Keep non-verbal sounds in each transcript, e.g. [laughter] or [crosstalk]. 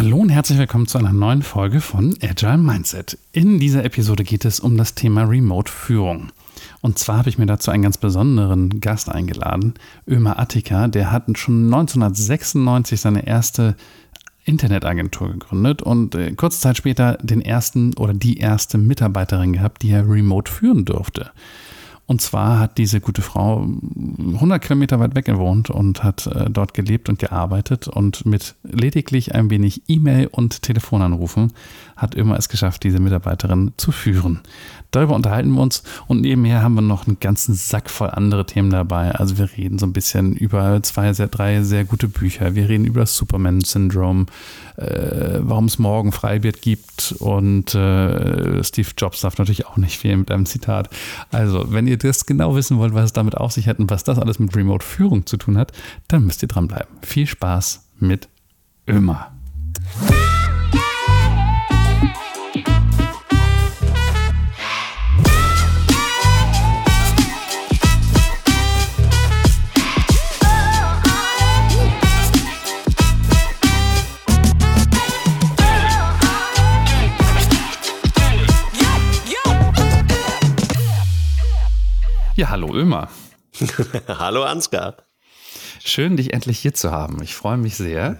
Hallo und herzlich willkommen zu einer neuen Folge von Agile Mindset. In dieser Episode geht es um das Thema Remote-Führung. Und zwar habe ich mir dazu einen ganz besonderen Gast eingeladen, Ömer Attika. Der hat schon 1996 seine erste Internetagentur gegründet und äh, kurze Zeit später den ersten oder die erste Mitarbeiterin gehabt, die er remote führen durfte. Und zwar hat diese gute Frau 100 Kilometer weit weg gewohnt und hat äh, dort gelebt und gearbeitet und mit lediglich ein wenig E-Mail und Telefonanrufen hat immer es geschafft, diese Mitarbeiterin zu führen. Darüber unterhalten wir uns und nebenher haben wir noch einen ganzen Sack voll andere Themen dabei. Also wir reden so ein bisschen über zwei, sehr, drei sehr gute Bücher. Wir reden über das Superman-Syndrom, äh, warum es morgen Freibier gibt und äh, Steve Jobs darf natürlich auch nicht fehlen mit einem Zitat. Also, wenn ihr das genau wissen wollt, was es damit auf sich hat und was das alles mit Remote-Führung zu tun hat, dann müsst ihr dranbleiben. Viel Spaß mit Ömer. Ja, hallo Ömer. [laughs] hallo Ansgar. Schön, dich endlich hier zu haben. Ich freue mich sehr.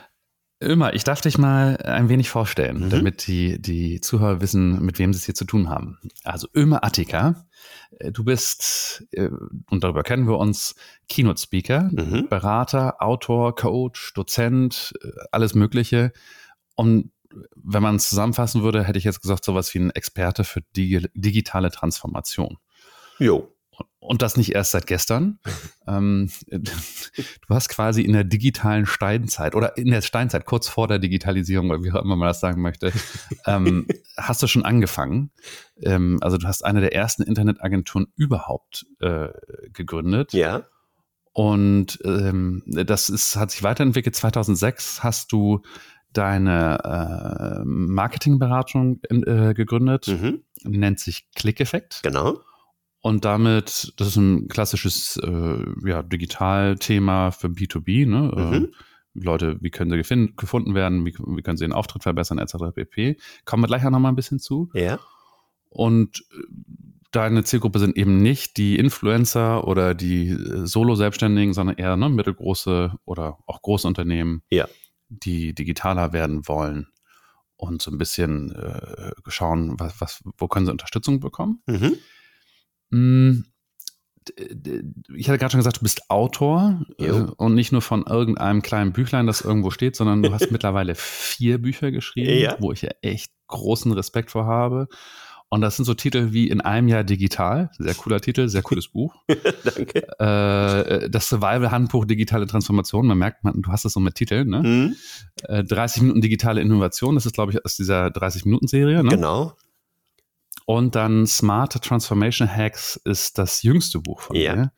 [laughs] Ömer, ich darf dich mal ein wenig vorstellen, mhm. damit die, die Zuhörer wissen, mit wem sie es hier zu tun haben. Also Ömer Attika, äh, du bist, äh, und darüber kennen wir uns, Keynote-Speaker, mhm. Berater, Autor, Coach, Dozent, äh, alles Mögliche. Und wenn man es zusammenfassen würde, hätte ich jetzt gesagt, sowas wie ein Experte für digitale Transformation. Jo. Und das nicht erst seit gestern. [laughs] ähm, du hast quasi in der digitalen Steinzeit oder in der Steinzeit, kurz vor der Digitalisierung, oder wie auch immer man das sagen möchte, ähm, [laughs] hast du schon angefangen. Ähm, also du hast eine der ersten Internetagenturen überhaupt äh, gegründet. Ja. Und ähm, das ist, hat sich weiterentwickelt. 2006 hast du deine äh, Marketingberatung äh, gegründet. Mhm. Nennt sich Click-Effekt. Genau. Und damit, das ist ein klassisches äh, ja, Digitalthema für B2B. Ne? Mhm. Ähm, Leute, wie können sie gefin- gefunden werden, wie, wie, können sie den Auftritt verbessern, etc. pp. Kommen wir gleich auch nochmal ein bisschen zu. Ja. Und äh, deine Zielgruppe sind eben nicht die Influencer oder die äh, Solo-Selbstständigen, sondern eher ne, mittelgroße oder auch große Unternehmen, ja. die digitaler werden wollen und so ein bisschen äh, schauen, was, was, wo können sie Unterstützung bekommen. Mhm. Hm, ich hatte gerade schon gesagt, du bist Autor äh, und nicht nur von irgendeinem kleinen Büchlein, das irgendwo steht, sondern du hast [laughs] mittlerweile vier Bücher geschrieben, ja. wo ich ja echt großen Respekt vor habe. Und das sind so Titel wie In einem Jahr digital, sehr cooler Titel, sehr cooles Buch. [laughs] Danke. Äh, das Survival-Handbuch Digitale Transformation, man merkt, man, du hast das so mit Titeln, ne? Mhm. Äh, 30 Minuten digitale Innovation, das ist, glaube ich, aus dieser 30-Minuten-Serie, ne? Genau. Und dann Smart Transformation Hacks ist das jüngste Buch von ja. mir.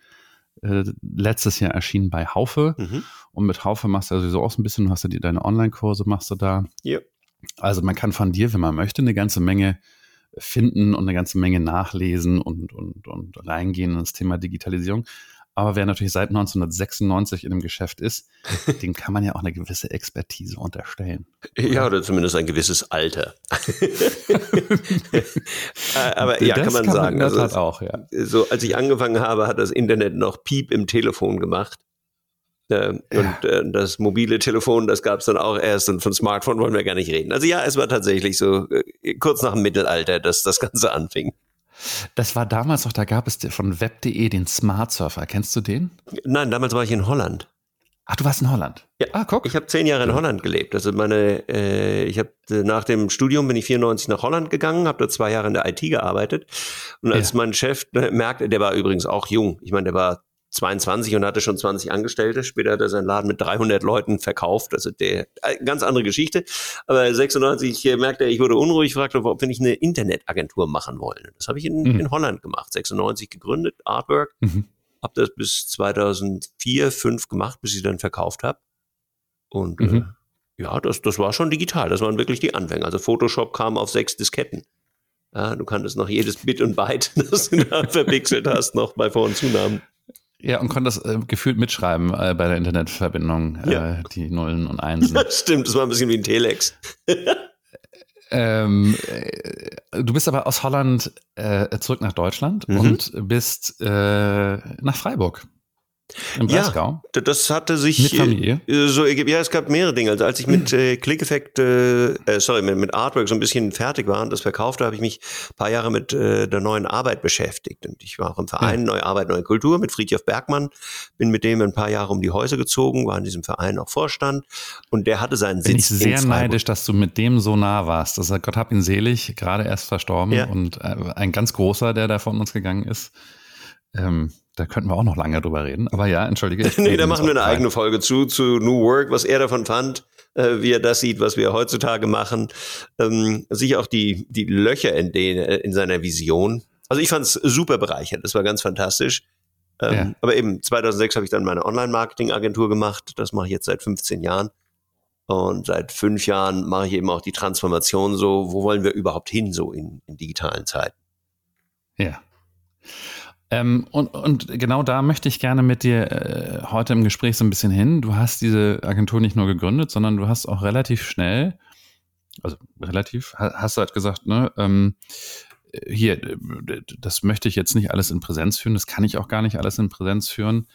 Äh, letztes Jahr erschienen bei Haufe. Mhm. Und mit Haufe machst du ja sowieso auch so ein bisschen, du hast ja die, deine Online-Kurse, machst du da. Ja. Also man kann von dir, wenn man möchte, eine ganze Menge finden und eine ganze Menge nachlesen und, und, und reingehen in das Thema Digitalisierung. Aber wer natürlich seit 1996 in dem Geschäft ist, [laughs] dem kann man ja auch eine gewisse Expertise unterstellen. Ja, oder zumindest ein gewisses Alter. [laughs] Äh, aber ja, das kann man kann sagen. Man also, auch, ja. So, als ich angefangen habe, hat das Internet noch Piep im Telefon gemacht. Äh, und äh, das mobile Telefon, das gab es dann auch erst und von Smartphone wollen wir gar nicht reden. Also ja, es war tatsächlich so äh, kurz nach dem Mittelalter, dass das Ganze anfing. Das war damals noch, da gab es von web.de den Smart Surfer. Kennst du den? Nein, damals war ich in Holland. Ach, du warst in Holland? Ja, ah, guck. Ich habe zehn Jahre in Holland gelebt. Also meine, äh, ich habe äh, nach dem Studium bin ich 94 nach Holland gegangen, habe da zwei Jahre in der IT gearbeitet. Und als ja. mein Chef ne, merkte, der war übrigens auch jung. Ich meine, der war 22 und hatte schon 20 Angestellte. Später hat er seinen Laden mit 300 Leuten verkauft. Also der äh, ganz andere Geschichte. Aber 96 merkte er, ich wurde unruhig, fragte, ob wir nicht eine Internetagentur machen wollen. Das habe ich in, mhm. in, Holland gemacht. 96 gegründet, Artwork. Mhm. Habe das bis 2004, 5 gemacht, bis ich dann verkauft habe. Und äh, mhm. äh, ja, das, das war schon digital. Das waren wirklich die Anfänge. Also Photoshop kam auf sechs Disketten. Ja, du kanntest noch jedes Bit und Byte, [laughs] das du da verpixelt hast, noch bei Vor- und Zunahmen. Ja, und konnte das äh, gefühlt mitschreiben äh, bei der Internetverbindung, äh, ja. die Nullen und Einsen. Das [laughs] stimmt, das war ein bisschen wie ein Telex. [laughs] ähm, äh, du bist aber aus Holland äh, zurück nach Deutschland mhm. und bist äh, nach Freiburg im Breisgau? Ja, das hatte sich mit Familie? Äh, so ja, es gab mehrere Dinge. Also als ich mit äh, Click-Effekt, äh, sorry, mit, mit Artwork so ein bisschen fertig war und das verkaufte, habe ich mich ein paar Jahre mit äh, der neuen Arbeit beschäftigt. Und ich war auch im Verein ja. Neue Arbeit, Neue Kultur mit Friedhof Bergmann, bin mit dem ein paar Jahre um die Häuser gezogen, war in diesem Verein auch Vorstand und der hatte seinen bin Sitz ich sehr neidisch, dass du mit dem so nah warst. Also Gott hab ihn selig, gerade erst verstorben ja. und äh, ein ganz großer, der da von uns gegangen ist. Ähm, da könnten wir auch noch lange drüber reden. Aber ja, entschuldige. [laughs] nee, da machen wir eine rein. eigene Folge zu, zu New Work, was er davon fand, äh, wie er das sieht, was wir heutzutage machen. Ähm, sicher auch die, die Löcher in, den, äh, in seiner Vision. Also ich fand es super bereichernd. Das war ganz fantastisch. Ähm, ja. Aber eben, 2006 habe ich dann meine Online-Marketing-Agentur gemacht. Das mache ich jetzt seit 15 Jahren. Und seit fünf Jahren mache ich eben auch die Transformation so, wo wollen wir überhaupt hin, so in, in digitalen Zeiten. Ja. Ähm, und, und genau da möchte ich gerne mit dir äh, heute im Gespräch so ein bisschen hin. Du hast diese Agentur nicht nur gegründet, sondern du hast auch relativ schnell, also relativ, hast du halt gesagt, ne, ähm, hier, das möchte ich jetzt nicht alles in Präsenz führen, das kann ich auch gar nicht alles in Präsenz führen.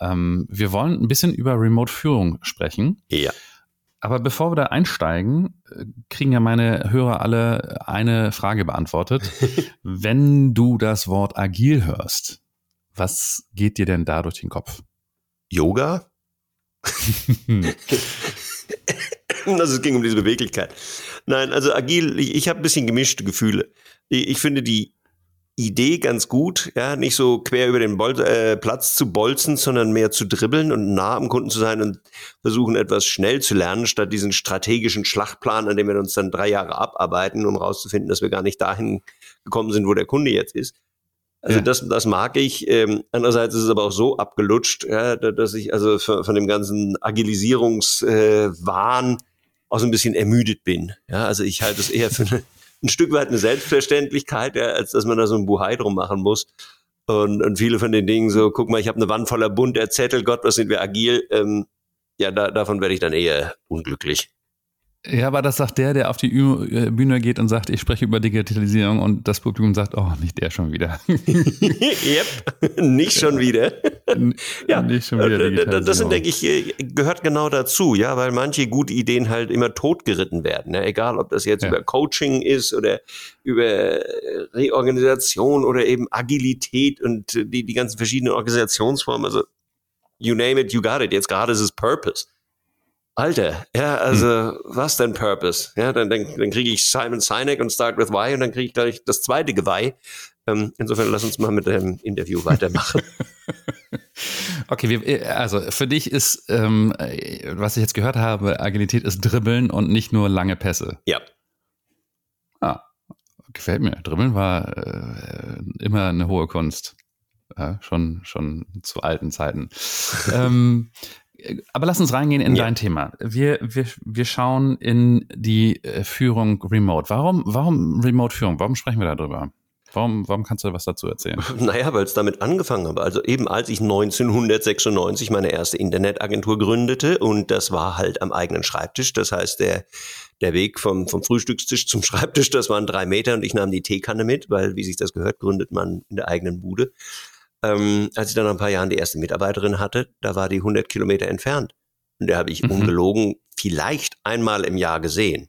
Ähm, wir wollen ein bisschen über Remote-Führung sprechen. Ja. Aber bevor wir da einsteigen, äh, kriegen ja meine Hörer alle eine Frage beantwortet. [laughs] Wenn du das Wort agil hörst, was geht dir denn da durch den Kopf? Yoga? [laughs] also es ging um diese Beweglichkeit. Nein, also agil, ich, ich habe ein bisschen gemischte Gefühle. Ich, ich finde die Idee ganz gut, ja, nicht so quer über den Bol äh, Platz zu bolzen, sondern mehr zu dribbeln und nah am Kunden zu sein und versuchen etwas schnell zu lernen, statt diesen strategischen Schlachtplan, an dem wir uns dann drei Jahre abarbeiten, um rauszufinden, dass wir gar nicht dahin gekommen sind, wo der Kunde jetzt ist. Also ja. das, das mag ich. Ähm, andererseits ist es aber auch so abgelutscht, ja, dass ich also von, von dem ganzen Agilisierungswahn äh, auch so ein bisschen ermüdet bin. Ja, also ich halte es eher für eine ein Stück weit eine Selbstverständlichkeit, ja, als dass man da so ein Buhai drum machen muss. Und, und viele von den Dingen so, guck mal, ich habe eine Wand voller bunter Zettel, Gott, was sind wir agil. Ähm, ja, da, davon werde ich dann eher unglücklich. Ja, aber das sagt der, der auf die äh, Bühne geht und sagt, ich spreche über Digitalisierung und das Publikum sagt, oh, nicht der schon wieder. [laughs] yep, nicht schon wieder. ja, nicht schon wieder äh, Digitalisierung. Das sind, denke ich, äh, gehört genau dazu, ja, weil manche gute Ideen halt immer totgeritten werden. Ja? Egal, ob das jetzt ja. über Coaching ist oder über Reorganisation oder eben Agilität und die, die ganzen verschiedenen Organisationsformen. Also, you name it, you got it. Jetzt gerade ist es Purpose. Alter, ja, also hm. was denn Purpose? Ja, dann, dann, dann kriege ich Simon Sinek und Start with Why und dann kriege ich gleich das zweite Geweih. Ähm, insofern lass uns mal mit dem Interview weitermachen. [laughs] okay, wir, also für dich ist, ähm, was ich jetzt gehört habe, Agilität ist Dribbeln und nicht nur lange Pässe. Ja. Ah, gefällt mir. Dribbeln war äh, immer eine hohe Kunst. Ja, schon, schon zu alten Zeiten. [laughs] ähm, aber lass uns reingehen in ja. dein Thema. Wir, wir, wir schauen in die äh, Führung remote. Warum, warum Remote-Führung? Warum sprechen wir darüber? Warum, warum kannst du was dazu erzählen? [laughs] Naja, weil es damit angefangen habe. Also eben als ich 1996 meine erste Internetagentur gründete und das war halt am eigenen Schreibtisch. Das heißt, der, der Weg vom, vom Frühstückstisch zum [laughs] Schreibtisch, das waren drei Meter und ich nahm die Teekanne mit, weil, wie sich das gehört, gründet man in der eigenen Bude. Ähm, als ich dann nach ein paar Jahren die erste Mitarbeiterin hatte, da war die 100 Kilometer entfernt. Und der habe ich mhm. ungelogen vielleicht einmal im Jahr gesehen.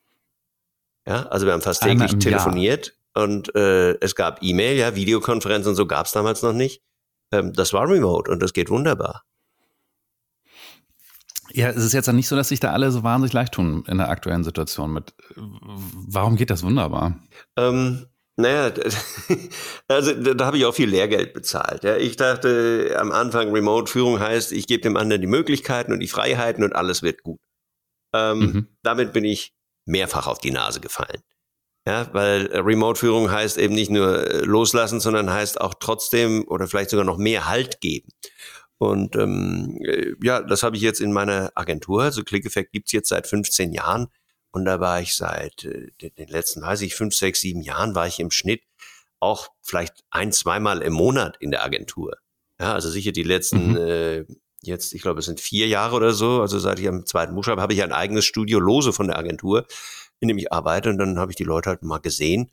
Ja, also wir haben fast täglich telefoniert Jahr. und äh, es gab E-Mail, ja, Videokonferenzen und so gab es damals noch nicht. Ähm, das war remote und das geht wunderbar. Ja, es ist jetzt nicht so, dass sich da alle so wahnsinnig leicht tun in der aktuellen Situation mit. Warum geht das wunderbar? Ähm, naja, [laughs] also da habe ich auch viel Lehrgeld bezahlt. Ja. Ich dachte am Anfang, Remote-Führung heißt, ich gebe dem anderen die Möglichkeiten und die Freiheiten und alles wird gut. Ähm, mhm. Damit bin ich mehrfach auf die Nase gefallen. Ja, weil Remote-Führung heißt eben nicht nur äh, loslassen, sondern heißt auch trotzdem oder vielleicht sogar noch mehr Halt geben. Und ähm, äh, ja, das habe ich jetzt in meiner Agentur. Also ClickEffect gibt's jetzt seit 15 Jahren. Und da war ich seit äh, den letzten, weiß ich, fünf, sechs, sieben Jahren war ich im Schnitt auch vielleicht ein, zweimal im Monat in der Agentur. Ja, also sicher die letzten, mhm. äh, jetzt, ich glaube, es sind vier Jahre oder so, also seit ich am zweiten Buch schreibe, habe ich ein eigenes Studio lose von der Agentur, in dem ich arbeite und dann habe ich die Leute halt mal gesehen.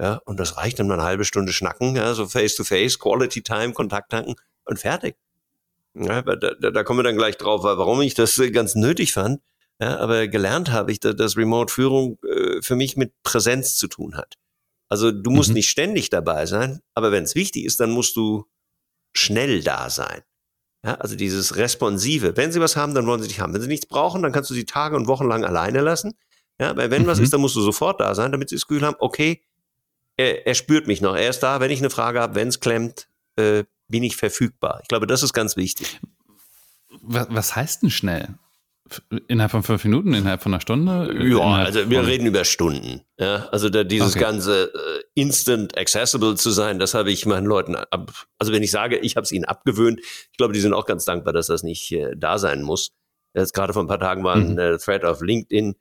Ja, und das reicht dann mal eine halbe Stunde schnacken, ja, so face to face, Quality Time, Kontakt tanken und fertig. Ja, da, da, da kommen wir dann gleich drauf, warum ich das ganz nötig fand. Ja, aber gelernt habe ich, dass Remote-Führung äh, für mich mit Präsenz zu tun hat. Also du musst mhm. nicht ständig dabei sein, aber wenn es wichtig ist, dann musst du schnell da sein. Ja, also dieses Responsive. Wenn sie was haben, dann wollen sie dich haben. Wenn sie nichts brauchen, dann kannst du sie Tage und Wochen lang alleine lassen. Ja, aber wenn mhm. was ist, dann musst du sofort da sein, damit sie das Gefühl haben, okay, er, er spürt mich noch. Er ist da, wenn ich eine Frage habe, wenn es klemmt, äh, bin ich verfügbar. Ich glaube, das ist ganz wichtig. Was, was heißt denn schnell? Innerhalb von fünf Minuten, innerhalb von einer Stunde? Ja, also wir reden über Stunden. Ja, also da dieses okay. ganze äh, instant accessible zu sein, das habe ich meinen Leuten ab. Also wenn ich sage, ich habe es ihnen abgewöhnt, ich glaube, die sind auch ganz dankbar, dass das nicht äh, da sein muss. Jetzt gerade vor ein paar Tagen war ein mhm. äh, Thread auf LinkedIn.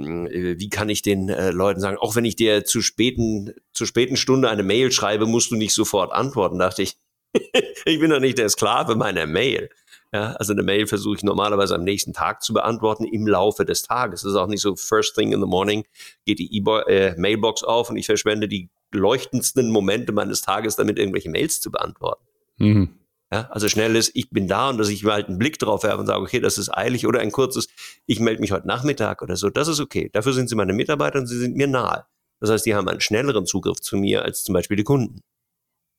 Hm, äh, wie kann ich den äh, Leuten sagen, auch wenn ich dir zu späten, zu späten Stunde eine Mail schreibe, musst du nicht sofort antworten, dachte ich. [laughs] ich bin doch nicht der Sklave meiner Mail. Ja, also eine Mail versuche ich normalerweise am nächsten Tag zu beantworten im Laufe des Tages. Es ist auch nicht so first thing in the morning geht die e äh, Mailbox auf und ich verschwende die leuchtendsten Momente meines Tages damit, irgendwelche Mails zu beantworten. Mhm. Ja, also schnell ist, ich bin da und dass ich mal halt einen Blick drauf werfe und sage, okay, das ist eilig oder ein kurzes, ich melde mich heute Nachmittag oder so, das ist okay. Dafür sind sie meine Mitarbeiter und sie sind mir nahe. Das heißt, die haben einen schnelleren Zugriff zu mir als zum Beispiel die Kunden.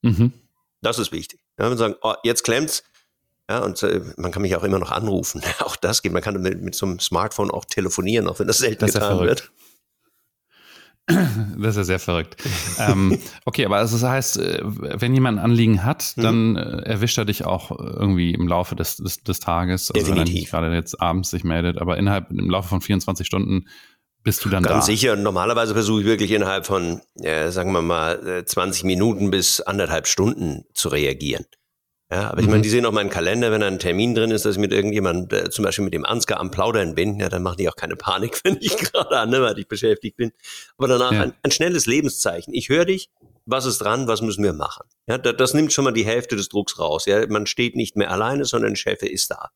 Mhm. Das ist wichtig. Ja, wenn sagen, oh, jetzt klemmt's, ja, und äh, man kann mich auch immer noch anrufen. [laughs] auch das geht. Man kann mit, mit so einem Smartphone auch telefonieren, auch wenn das selten das getan wird. [laughs] Das ist ja sehr verrückt. ähm, okay, aber also das heißt, äh, wenn jemand ein Anliegen hat, mhm. dann äh, erwischt er dich auch irgendwie im Laufe des, des, des Tages. Also Definitiv. er gerade jetzt abends sich meldet, aber innerhalb im Laufe von 24 Stunden bist du dann Ganz da. Ganz sicher. Normalerweise versuche ich wirklich innerhalb von, äh, sagen wir mal, 20 Minuten bis anderthalb Stunden zu reagieren. Ja, aber ich meine, mhm. die sehen auch meinen Kalender, wenn da ein Termin drin ist, dass ich mit irgendjemand, äh, zum Beispiel mit dem Ansgar am Plaudern bin, ja, dann machen die auch keine Panik, [laughs] wenn ich gerade anderweitig beschäftigt bin. Aber danach ja. ein, ein, schnelles Lebenszeichen. Ich höre dich, was ist dran, was müssen wir machen? Ja, das, das nimmt schon mal die Hälfte des Drucks raus. Ja, man steht nicht mehr alleine, sondern ein Chef ist da.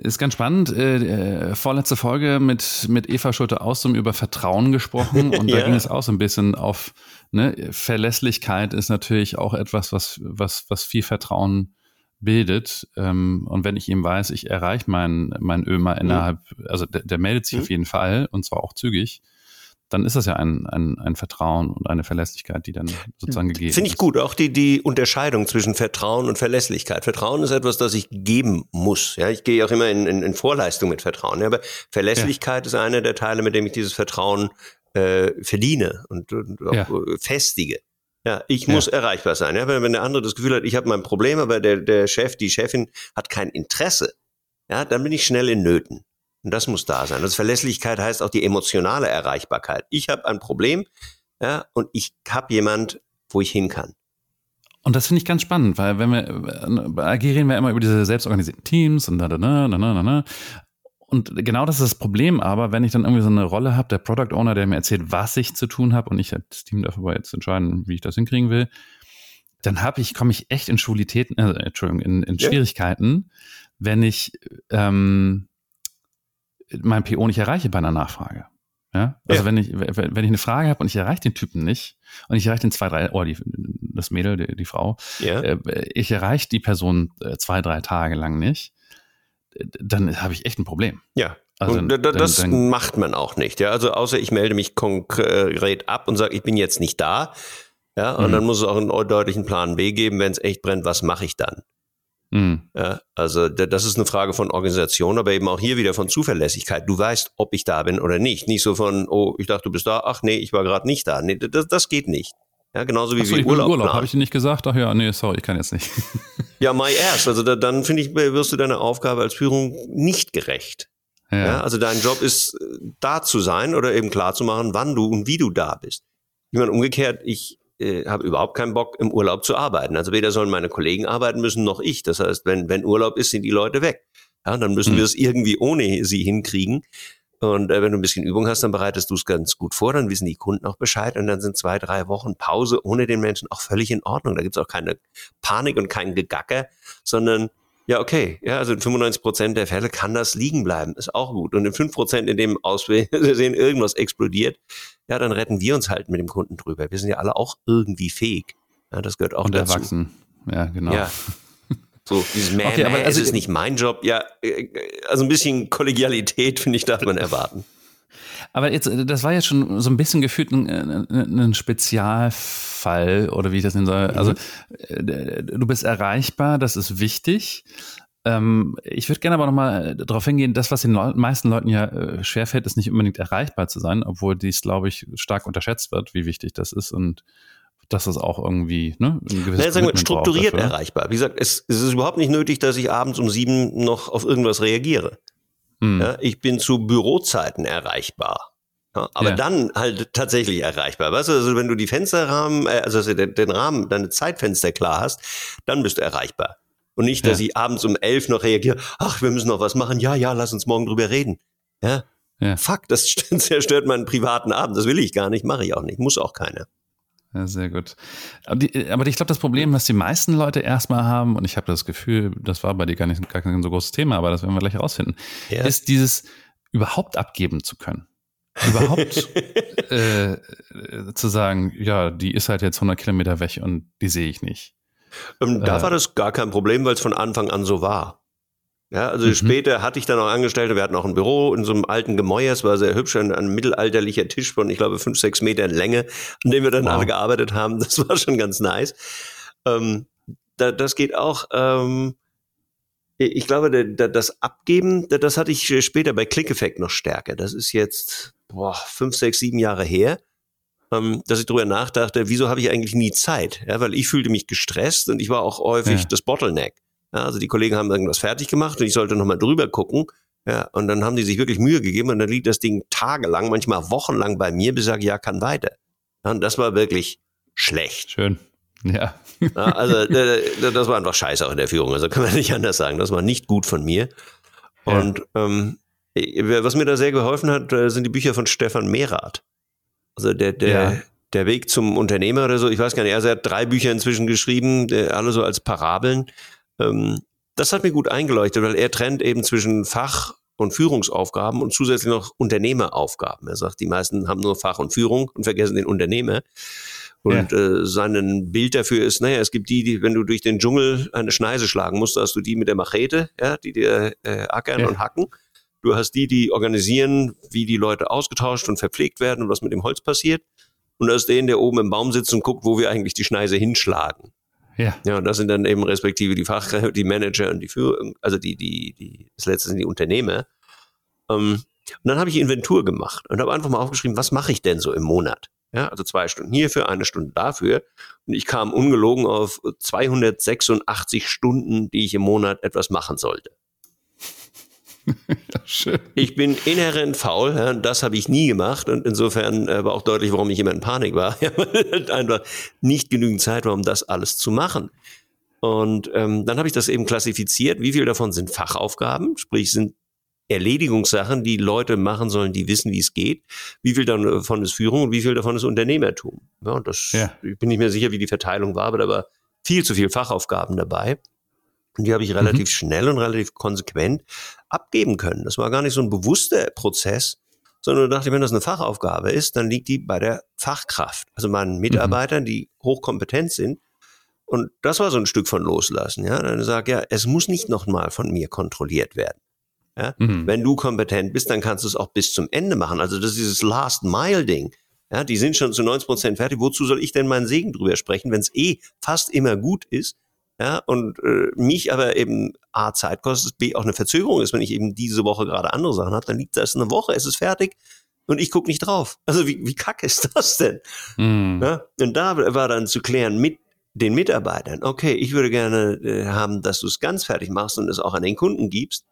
Ist ganz spannend. Äh, äh, vorletzte Folge mit, mit Eva Schulte-Ausum über Vertrauen gesprochen [laughs] und ja. da ging es auch so ein bisschen auf ne, Verlässlichkeit ist natürlich auch etwas, was, was, was viel Vertrauen bildet. Ähm, und wenn ich ihm weiß, ich erreiche meinen mein Ömer mhm. innerhalb, also der, der meldet sich mhm. auf jeden Fall und zwar auch zügig dann ist das ja ein, ein, ein Vertrauen und eine Verlässlichkeit, die dann sozusagen gegeben Finde ich gut, auch die, die Unterscheidung zwischen Vertrauen und Verlässlichkeit. Vertrauen ist etwas, das ich geben muss. Ja, ich gehe auch immer in, in, in Vorleistung mit Vertrauen. Ja, aber Verlässlichkeit ja. ist einer der Teile, mit dem ich dieses Vertrauen äh, verdiene und, und ja. festige. Ja, ich muss erreichbar sein. Ja, wenn, wenn der andere das Gefühl hat, ich habe mein Problem, aber der, der Chef, die Chefin hat kein Interesse, ja, dann bin ich schnell in Nöten. Und das muss da sein. Also Verlässlichkeit heißt auch die emotionale Erreichbarkeit. Ich habe ein Problem ja, und ich habe jemand, wo ich hin kann. Und das finde ich ganz spannend, weil wenn wir, bei AG reden wir immer über diese selbstorganisierten Teams und da, da, da, da, da, da. Und genau das ist das Problem, aber wenn ich dann irgendwie so eine Rolle habe, der Product Owner, der mir erzählt, was ich zu tun habe und ich das Team darf aber jetzt entscheiden, wie ich das hinkriegen will, dann habe ich, komme ich echt in Schwulitäten, äh, Entschuldigung, in, in Schwierigkeiten, wenn ich ähm, mein PO nicht erreiche bei einer Nachfrage. Ja? Also ja. wenn ich wenn ich eine Frage habe und ich erreiche den Typen nicht und ich erreiche den zwei drei oh die, das Mädel die, die Frau ja. äh, ich erreiche die Person äh, zwei drei Tage lang nicht dann habe ich echt ein Problem. Ja. Also und dann, das dann, macht man auch nicht. Ja, also außer ich melde mich konkret ab und sage, ich bin jetzt nicht da. Ja, und mhm. dann muss es auch einen deutlichen Plan B geben, wenn es echt brennt, was mache ich dann? Mhm. Ja, also das ist eine Frage von Organisation, aber eben auch hier wieder von Zuverlässigkeit. Du weißt, ob ich da bin oder nicht. Nicht so von, oh, ich dachte, du bist da, ach nee, ich war gerade nicht da. Nee, das, das geht nicht. Ja, genauso wie Achso, wir Urlaub. Urlaub habe ich dir nicht gesagt? Ach ja, nee, sorry, ich kann jetzt nicht. [laughs] ja, my ass. Also da, dann finde ich, wirst du deiner Aufgabe als Führung nicht gerecht. Ja. ja. also dein Job ist, da zu sein oder eben klar zu machen, wann du und wie du da bist. Ich meine, umgekehrt, ich äh, habe überhaupt keinen Bock, im Urlaub zu arbeiten. Also weder sollen meine Kollegen arbeiten müssen, noch ich. Das heißt, wenn, wenn Urlaub ist, sind die Leute weg. Ja, dann müssen mhm. wir es irgendwie ohne sie hinkriegen. Und äh, wenn du ein bisschen Übung hast, dann bereitest du es ganz gut vor, dann wissen die Kunden auch Bescheid und dann sind zwei, drei Wochen Pause ohne den Menschen auch völlig in Ordnung. Da gibt es auch keine Panik und kein Gegacker, sondern ja, okay, ja, also in 95 Prozent der Fälle kann das liegen bleiben, ist auch gut. Und in 5 Prozent, in dem Aussehen [laughs] irgendwas explodiert, ja, dann retten wir uns halt mit dem Kunden drüber. Wir sind ja alle auch irgendwie fähig. Ja, das gehört auch und dazu. erwachsen. Ja, genau. Ja. So, dieses Mäh, okay, aber also, es ist nicht mein Job. Ja, äh, also ein bisschen Kollegialität, finde ich, darf man [laughs] erwarten. Aber jetzt, das war ja schon so ein bisschen gefühlt ein, ein Spezialfall oder wie ich das nennen soll. Also mhm. äh, du bist erreichbar, das ist wichtig. Ähm, ich würde gerne aber nochmal darauf hingehen, das, was den meisten Leuten ja äh, schwerfällt, ist nicht unbedingt erreichbar zu sein, obwohl dies, glaube ich, stark unterschätzt wird, wie wichtig das ist und dass das auch irgendwie ne, ein gewisses wir, strukturiert erreichbar. Wie gesagt, es, es, ist überhaupt nicht nötig, dass ich abends um sieben noch auf irgendwas reagiere. Hm. Ja, ich bin zu Bürozeiten erreichbar. Ja, aber ja. dann halt tatsächlich erreichbar. Weißt du, also wenn du die Fensterrahmen, äh, also den, den Rahmen, deine Zeitfenster klar hast, dann bist du erreichbar. Und nicht, dass ich abends um elf noch reagiere, ach, wir müssen noch was machen, ja, ja, lass uns morgen drüber reden. Ja. ja. Fuck, das [laughs] zerstört meinen privaten Abend. Das will ich gar nicht, mache ich auch nicht, muss auch keiner. Ja, sehr gut. Aber, die, aber ich glaube, das Problem, was die meisten Leute erstmal haben, und ich habe das Gefühl, das war bei dir gar nicht gar kein so großes Thema, aber das werden wir gleich rausfinden, ja. ist dieses überhaupt abgeben zu können. Überhaupt [laughs] äh, zu sagen, ja, die ist halt jetzt 100 Kilometer weg und die sehe ich nicht. Ähm, da äh, war das gar kein Problem, weil es von Anfang an so war. Ja, also mhm. später hatte ich dann auch Angestellte, wir hatten auch ein Büro in so einem alten Gemäuer, es war sehr hübsch, ein, ein mittelalterlicher Tisch von, ich glaube, fünf, sechs Metern Länge, an dem wir dann wow. alle gearbeitet haben. Das war schon ganz nice. Ähm, da, das geht auch, ähm, ich glaube, das Abgeben, das hatte ich später bei Click-Effekt noch stärker. Das ist jetzt boah, fünf, sechs, sieben Jahre her, ähm, dass ich darüber nachdachte, wieso habe ich eigentlich nie Zeit? Ja, weil ich fühlte mich gestresst und ich war auch häufig ja. das Bottleneck. Ja, also die Kollegen haben irgendwas fertig gemacht und ich sollte nochmal drüber gucken. Ja, und dann haben die sich wirklich Mühe gegeben und dann liegt das Ding tagelang, manchmal wochenlang bei mir, bis ich sage, ja, kann weiter. Ja, und das war wirklich schlecht. Schön. Ja. ja also [laughs] das war einfach scheiße auch in der Führung. Also kann man nicht anders sagen. Das war nicht gut von mir. Und ähm, was mir da sehr geholfen hat, äh, sind die Bücher von Stefan Mehrath. Also der, der, der Weg zum Unternehmer oder so. Ich weiß gar nicht, er hat drei Bücher inzwischen geschrieben, alle so als Parabeln. Ähm, das hat mir gut eingeleuchtet, weil er trennt eben zwischen Fach- und Führungsaufgaben und zusätzlich noch Unternehmeraufgaben. Er sagt, die meisten haben nur Fach und Führung und vergessen den Unternehmer. Und ja. äh, sein Bild dafür ist, naja, es gibt die, die, wenn du durch den Dschungel eine Schneise schlagen musst, hast du die mit der Machete, ja, die dir äh, ackern ja. und hacken. Du hast die, die organisieren, wie die Leute ausgetauscht und verpflegt werden und was mit dem Holz passiert. Und du hast den, der oben im Baum sitzt und guckt, wo wir eigentlich die Schneise hinschlagen. Ja. Ja, und das sind dann eben respektive die Fachkräfte, die Manager und die Führung, also die, die, die, das letzte sind die Unternehmer. Ähm, und dann habe ich Inventur gemacht und habe einfach mal aufgeschrieben, was mache ich denn so im Monat? Ja, also zwei Stunden hierfür, eine Stunde dafür. Und ich kam ungelogen auf 286 Stunden, die ich im Monat etwas machen sollte. [laughs] ja, schön. Ich bin inhärent faul, das habe ich nie gemacht und insofern äh, war auch deutlich, warum ich immer in Panik war. [laughs] Einfach nicht genügend Zeit war, um das alles zu machen. Und ähm, dann habe ich das eben klassifiziert. Wie viel davon sind Fachaufgaben, sprich sind Erledigungssachen, die Leute machen sollen, die wissen, wie es geht. Wie viel davon ist Führung und wie viel davon ist Unternehmertum? Ja, und das, ja. ich bin nicht mehr sicher, wie die Verteilung war, aber da war viel zu viel Fachaufgaben dabei. Und die habe ich relativ mhm. schnell und relativ konsequent abgeben können. Das war gar nicht so ein bewusster Prozess, sondern dachte, wenn das eine Fachaufgabe ist, dann liegt die bei der Fachkraft, also meinen Mitarbeitern, mhm. die hochkompetent sind. Und das war so ein Stück von Loslassen. Ja, dann sag ja, es muss nicht nochmal von mir kontrolliert werden. Ja? Mhm. Wenn du kompetent bist, dann kannst du es auch bis zum Ende machen. Also das ist dieses Last Mile Ding. Ja, die sind schon zu 90 Prozent fertig. Wozu soll ich denn meinen Segen drüber sprechen, wenn es eh fast immer gut ist? Ja, und äh, mich aber eben A, Zeit kostet, B, auch eine Verzögerung ist, wenn ich eben diese Woche gerade andere Sachen habe, dann liegt das eine Woche, es ist fertig und ich gucke nicht drauf. Also wie, wie kacke ist das denn? Mm. Ja? Und da war dann zu klären mit den Mitarbeitern, okay, ich würde gerne äh, haben, dass du es ganz fertig machst und es auch an den Kunden gibst.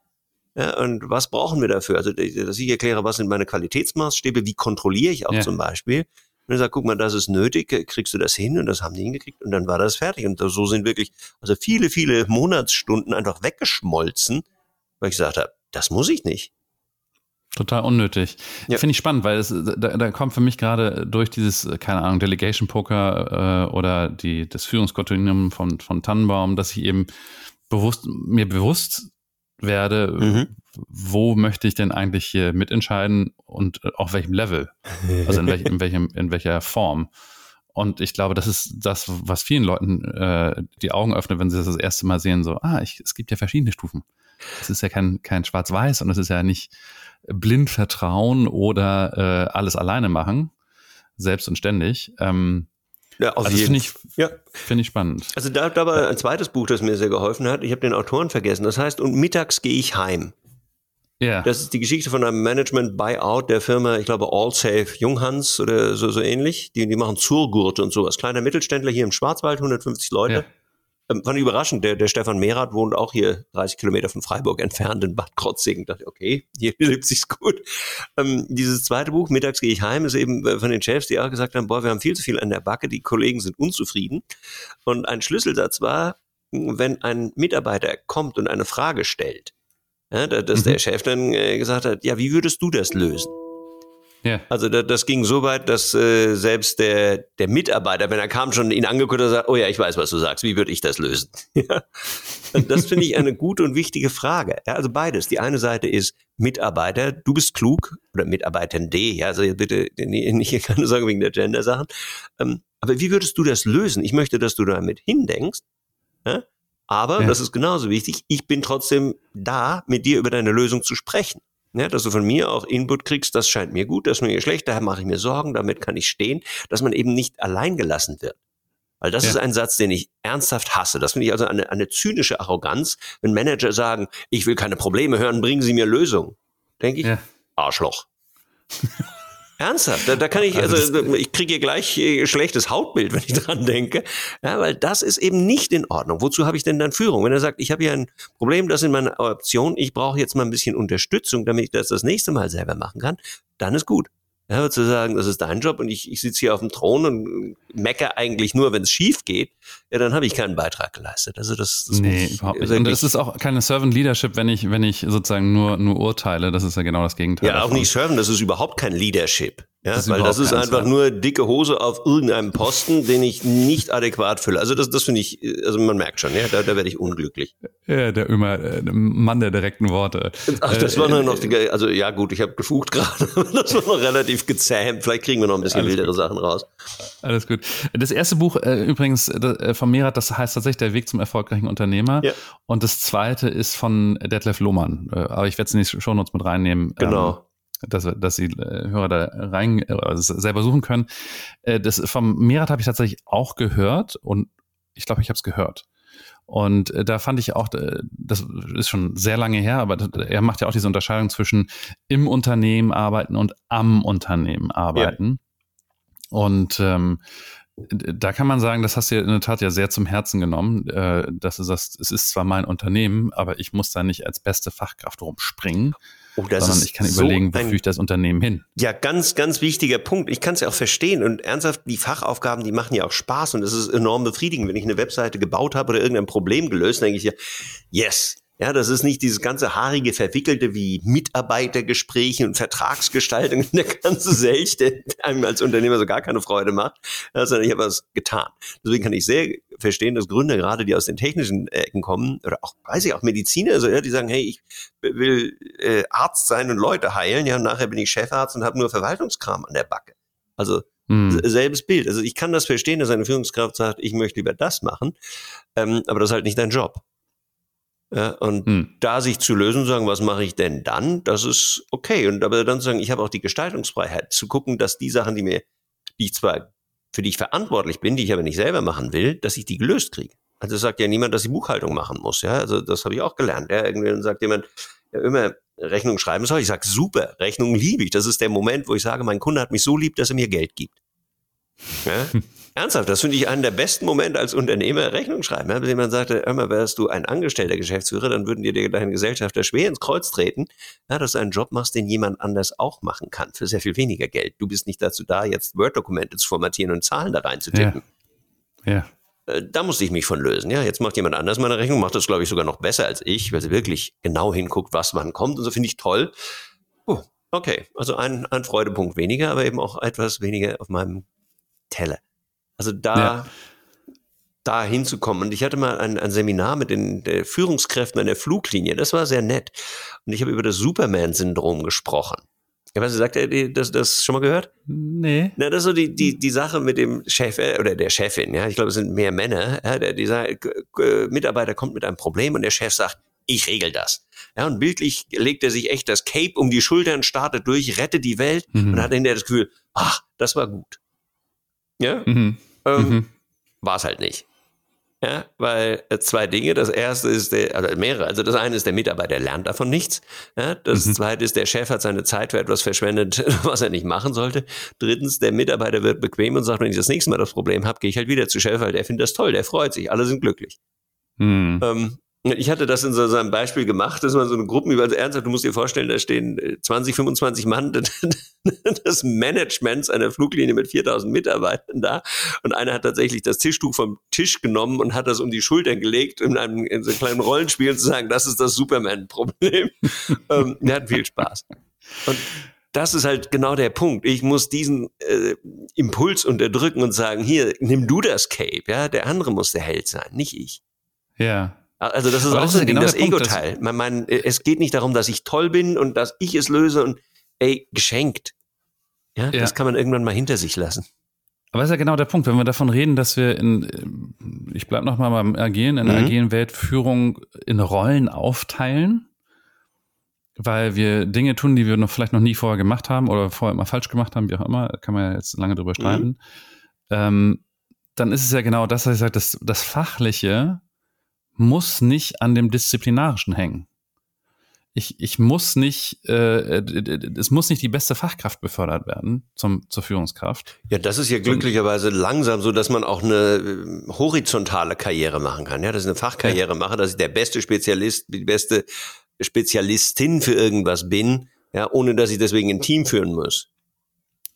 Ja, und was brauchen wir dafür? Also, dass ich erkläre, was sind meine Qualitätsmaßstäbe, wie kontrolliere ich auch ja. zum Beispiel. Und er sagt, guck mal, das ist nötig, kriegst du das hin? Und das haben die hingekriegt und dann war das fertig. Und so sind wirklich, also viele, viele Monatsstunden einfach weggeschmolzen, weil ich gesagt habe, das muss ich nicht. Total unnötig. Ja. Finde ich spannend, weil es, da, da kommt für mich gerade durch dieses, keine Ahnung, Delegation Poker äh, oder die, das Führungskontinuum von, von Tannenbaum, dass ich eben bewusst, mir bewusst werde, mhm. Wo möchte ich denn eigentlich hier mitentscheiden und auf welchem Level? Also in, welch, in, welchem, in welcher Form? Und ich glaube, das ist das, was vielen Leuten äh, die Augen öffnet, wenn sie das das erste Mal sehen, so, ah, ich, es gibt ja verschiedene Stufen. Es ist ja kein, kein Schwarz-Weiß und es ist ja nicht blind vertrauen oder äh, alles alleine machen, selbst und ständig. Ähm, ja, also jeden Finde ich, ja. Find ich spannend. Also da, da war ein zweites Buch, das mir sehr geholfen hat. Ich habe den Autoren vergessen. Das heißt, und mittags gehe ich heim. Ja. Das ist die Geschichte von einem Management-Buyout der Firma, ich glaube, Allsafe Junghans oder so, so ähnlich. Die, die machen Zurgurte und sowas. Kleiner Mittelständler hier im Schwarzwald, 150 Leute. Ja. Ähm, fand ich überraschend. Der, der Stefan Mehrath wohnt auch hier 30 Kilometer von Freiburg entfernt in Bad Krotzingen. Dachte, okay, hier [laughs] lebt sich's gut. Ähm, dieses zweite Buch, Mittags gehe ich heim, ist eben äh, von den Chefs, die auch gesagt haben, boah, wir haben viel zu viel an der Backe, die Kollegen sind unzufrieden. Und ein Schlüsselsatz war, wenn ein Mitarbeiter kommt und eine Frage stellt, ja, dass mhm. der Chef dann äh, gesagt hat, ja, wie würdest du das lösen? Ja. Also da, das ging so weit, dass äh, selbst der, der Mitarbeiter, wenn er kam, schon ihn angeguckt hat und sagt, oh ja, ich weiß, was du sagst, wie würde ich das lösen? [laughs] ja. Das finde ich eine gute und wichtige Frage. Ja, also beides. Die eine Seite ist Mitarbeiter, du bist klug, oder Mitarbeiterin D, ja, also bitte nicht keine Sorge wegen der Gender-Sachen. Ähm, aber wie würdest du das lösen? Ich möchte, dass du damit hindenkst. Ja? Aber, ja. das ist genauso wichtig, ich bin trotzdem da, mit dir über deine Lösung zu sprechen. Ja, dass du von mir auch Input kriegst, das scheint mir gut, das ist mir schlecht, daher mache ich mir Sorgen, damit kann ich stehen, dass man eben nicht allein gelassen wird. Weil das ja. ist ein Satz, den ich ernsthaft hasse. Das finde ich also eine, eine zynische Arroganz, wenn Manager sagen, ich will keine Probleme hören, bringen Sie mir Lösungen. Denke ich, ja. Arschloch. [laughs] Ernsthaft, da, da kann ich, also, also ich kriege hier gleich äh, schlechtes Hautbild, wenn ich dran denke. Ja, weil das ist eben nicht in Ordnung. Wozu habe ich denn dann Führung? Wenn er sagt, ich habe hier ein Problem, das in meiner Option, ich brauche jetzt mal ein bisschen Unterstützung, damit ich das das nächste Mal selber machen kann, dann ist gut. Ja, zu sagen, das ist dein Job und ich, ich sitze hier auf dem Thron und mecker eigentlich nur, wenn es schief geht, ja, dann habe ich keinen Beitrag geleistet. Also das, das nee, überhaupt nicht. Und es ist auch keine Servant Leadership, wenn ich, wenn ich sozusagen nur, nur urteile. Das ist ja genau das Gegenteil. Ja, auch davon. nicht Servant, das ist überhaupt kein Leadership. Ja, das weil das ist einfach Servant. nur dicke Hose auf irgendeinem Posten, den ich nicht adäquat fülle. Also das, das finde ich, also man merkt schon, ja, da, da werde ich unglücklich. Ja, der immer äh, Mann der direkten Worte. Ach, das äh, war noch, die, also ja gut, ich habe gefugt [laughs] gerade, das war noch relativ gezähmt. Vielleicht kriegen wir noch ein bisschen Alles wildere gut. Sachen raus. Alles gut. Das erste Buch äh, übrigens äh, von Merat, das heißt tatsächlich Der Weg zum erfolgreichen Unternehmer. Ja. Und das zweite ist von Detlef Lohmann. Äh, aber ich werde es in die Shownotes mit reinnehmen. Genau. Ähm, dass, dass die äh, Hörer da rein also selber suchen können. Äh, das vom Merat habe ich tatsächlich auch gehört und ich glaube, ich habe es gehört. Und da fand ich auch, das ist schon sehr lange her, aber er macht ja auch diese Unterscheidung zwischen im Unternehmen arbeiten und am Unternehmen arbeiten. Ja. Und ähm, da kann man sagen, das hast du ja in der Tat ja sehr zum Herzen genommen, dass du sagst, es ist zwar mein Unternehmen, aber ich muss da nicht als beste Fachkraft rumspringen. Oh, das sondern ich kann so überlegen, wo führe ich das Unternehmen hin. Ja, ganz, ganz wichtiger Punkt. Ich kann es ja auch verstehen und ernsthaft, die Fachaufgaben, die machen ja auch Spaß und es ist enorm befriedigend. Wenn ich eine Webseite gebaut habe oder irgendein Problem gelöst, denke ich ja, yes, ja, das ist nicht dieses ganze haarige, verwickelte wie Mitarbeitergespräche und Vertragsgestaltung, der ganze Selch, der einem als Unternehmer so gar keine Freude macht, sondern ich habe was getan. Deswegen kann ich sehr verstehen, dass Gründer gerade, die aus den technischen Ecken kommen, oder auch, weiß ich, auch Mediziner, also, ja, die sagen, hey, ich will äh, Arzt sein und Leute heilen, ja, und nachher bin ich Chefarzt und habe nur Verwaltungskram an der Backe. Also hm. selbes Bild. Also ich kann das verstehen, dass eine Führungskraft sagt, ich möchte lieber das machen, ähm, aber das ist halt nicht dein Job. Ja, und hm. da sich zu lösen und sagen, was mache ich denn dann, das ist okay. Und aber dann zu sagen, ich habe auch die Gestaltungsfreiheit zu gucken, dass die Sachen, die mir, die ich zwar, für die ich verantwortlich bin, die ich aber nicht selber machen will, dass ich die gelöst kriege. Also sagt ja niemand, dass ich Buchhaltung machen muss. Ja, also das habe ich auch gelernt. Ja, irgendwann sagt jemand, ja, immer Rechnung schreiben soll. Ich sage, super, Rechnung liebe ich. Das ist der Moment, wo ich sage, mein Kunde hat mich so lieb, dass er mir Geld gibt. Ja? [laughs] Ernsthaft, das finde ich einen der besten Momente als Unternehmer Rechnung schreiben. Wenn jemand sagte, immer wärst du ein angestellter Geschäftsführer, dann würden dir deine Gesellschafter schwer ins Kreuz treten, ja, dass du einen Job machst, den jemand anders auch machen kann, für sehr viel weniger Geld. Du bist nicht dazu da, jetzt Word-Dokumente zu formatieren und Zahlen da reinzutippen. Ja. ja. Äh, da musste ich mich von lösen. Ja, jetzt macht jemand anders meine Rechnung, macht das, glaube ich, sogar noch besser als ich, weil sie wirklich genau hinguckt, was wann kommt und so finde ich toll. Oh, Okay, also ein, ein Freudepunkt weniger, aber eben auch etwas weniger auf meinem Teller. Also da, ja. da hinzukommen. Und ich hatte mal ein, ein Seminar mit den Führungskräften an der Fluglinie. Das war sehr nett. Und ich habe über das Superman-Syndrom gesprochen. Ja, was sagt er, das, das schon mal gehört? Nee. Na, das ist so die, die, die Sache mit dem Chef äh, oder der Chefin, ja. Ich glaube, es sind mehr Männer. Ja, der, dieser Mitarbeiter kommt mit einem Problem und der Chef sagt, ich regel das. Ja, und bildlich legt er sich echt das Cape um die Schultern, startet durch, rettet die Welt mhm. und hat hinterher das Gefühl, ach, das war gut. Ja, mhm. ähm, mhm. war es halt nicht. Ja, weil äh, zwei Dinge. Das erste ist der, also mehrere. Also das eine ist, der Mitarbeiter lernt davon nichts. Ja, das mhm. zweite ist, der Chef hat seine Zeit für etwas verschwendet, [laughs] was er nicht machen sollte. Drittens, der Mitarbeiter wird bequem und sagt, wenn ich das nächste Mal das Problem habe, gehe ich halt wieder zu Chef, weil der findet das toll, der freut sich, alle sind glücklich. Mhm. Ähm, ich hatte das in so, so einem Beispiel gemacht, dass man so eine Gruppenüberwachung, also ernsthaft, du musst dir vorstellen, da stehen 20, äh, 25 Mann [laughs] des Managements einer Fluglinie mit 4000 Mitarbeitern da und einer hat tatsächlich das Tischtuch vom Tisch genommen und hat das um die Schultern gelegt in einem, in so einem kleinen Rollenspiel zu sagen, das ist das Superman-Problem. [laughs] ähm, wir hatten viel Spaß. Und das ist halt genau der Punkt. Ich muss diesen äh, Impuls unterdrücken und sagen, hier, nimm du das Cape, ja, der andere muss der Held sein, nicht ich. Ja, also das ist Aber auch das, ist genau das Ego-Teil. Man, man, es geht nicht darum, dass ich toll bin und dass ich es löse und ey, geschenkt. Ja, ja. das kann man irgendwann mal hinter sich lassen. Aber das ist ja genau der Punkt, wenn wir davon reden, dass wir in, ich bleib noch mal beim Agieren, in der mhm. agilen Welt Führung in Rollen aufteilen, weil wir Dinge tun, die wir noch vielleicht noch nie vorher gemacht haben oder vorher immer falsch gemacht haben, wie auch immer, kann man ja jetzt lange drüber streiten. Mhm. Ähm, dann ist es ja genau das, was ich sage, das, das Fachliche muss nicht an dem Disziplinarischen hängen. Ich, ich muss nicht, äh, es muss nicht die beste Fachkraft befördert werden zum, zur Führungskraft. Ja, das ist ja glücklicherweise langsam so, dass man auch eine äh, horizontale Karriere machen kann. Ja, dass ich eine Fachkarriere ja. mache, dass ich der beste Spezialist, die beste Spezialistin für irgendwas bin, ja, ohne dass ich deswegen ein Team führen muss.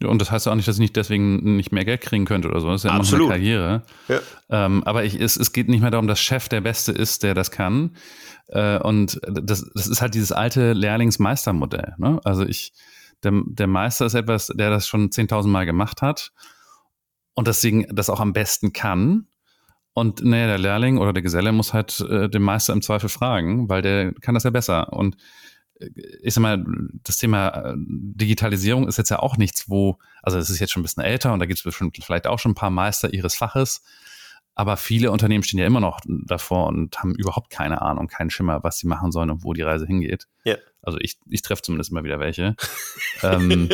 Und das heißt auch nicht, dass ich nicht deswegen nicht mehr Geld kriegen könnte oder so. Das ist ja immer eine Karriere. Ja. Ähm, aber ich, es, es geht nicht mehr darum, dass Chef der Beste ist, der das kann. Äh, und das, das ist halt dieses alte Lehrlingsmeistermodell. Ne? Also ich, der, der Meister ist etwas, der das schon 10.000 Mal gemacht hat und deswegen das auch am besten kann. Und naja, der Lehrling oder der Geselle muss halt äh, den Meister im Zweifel fragen, weil der kann das ja besser. Und ich sag mal, das Thema äh, Digitalisierung ist jetzt ja auch nichts, wo, also es ist jetzt schon ein bisschen älter und da gibt es vielleicht auch schon ein paar Meister ihres Faches. Aber viele Unternehmen stehen ja immer noch davor und haben überhaupt keine Ahnung, keinen Schimmer, was sie machen sollen und wo die Reise hingeht. Ja. Also ich, ich treffe zumindest immer wieder welche. [laughs] ähm,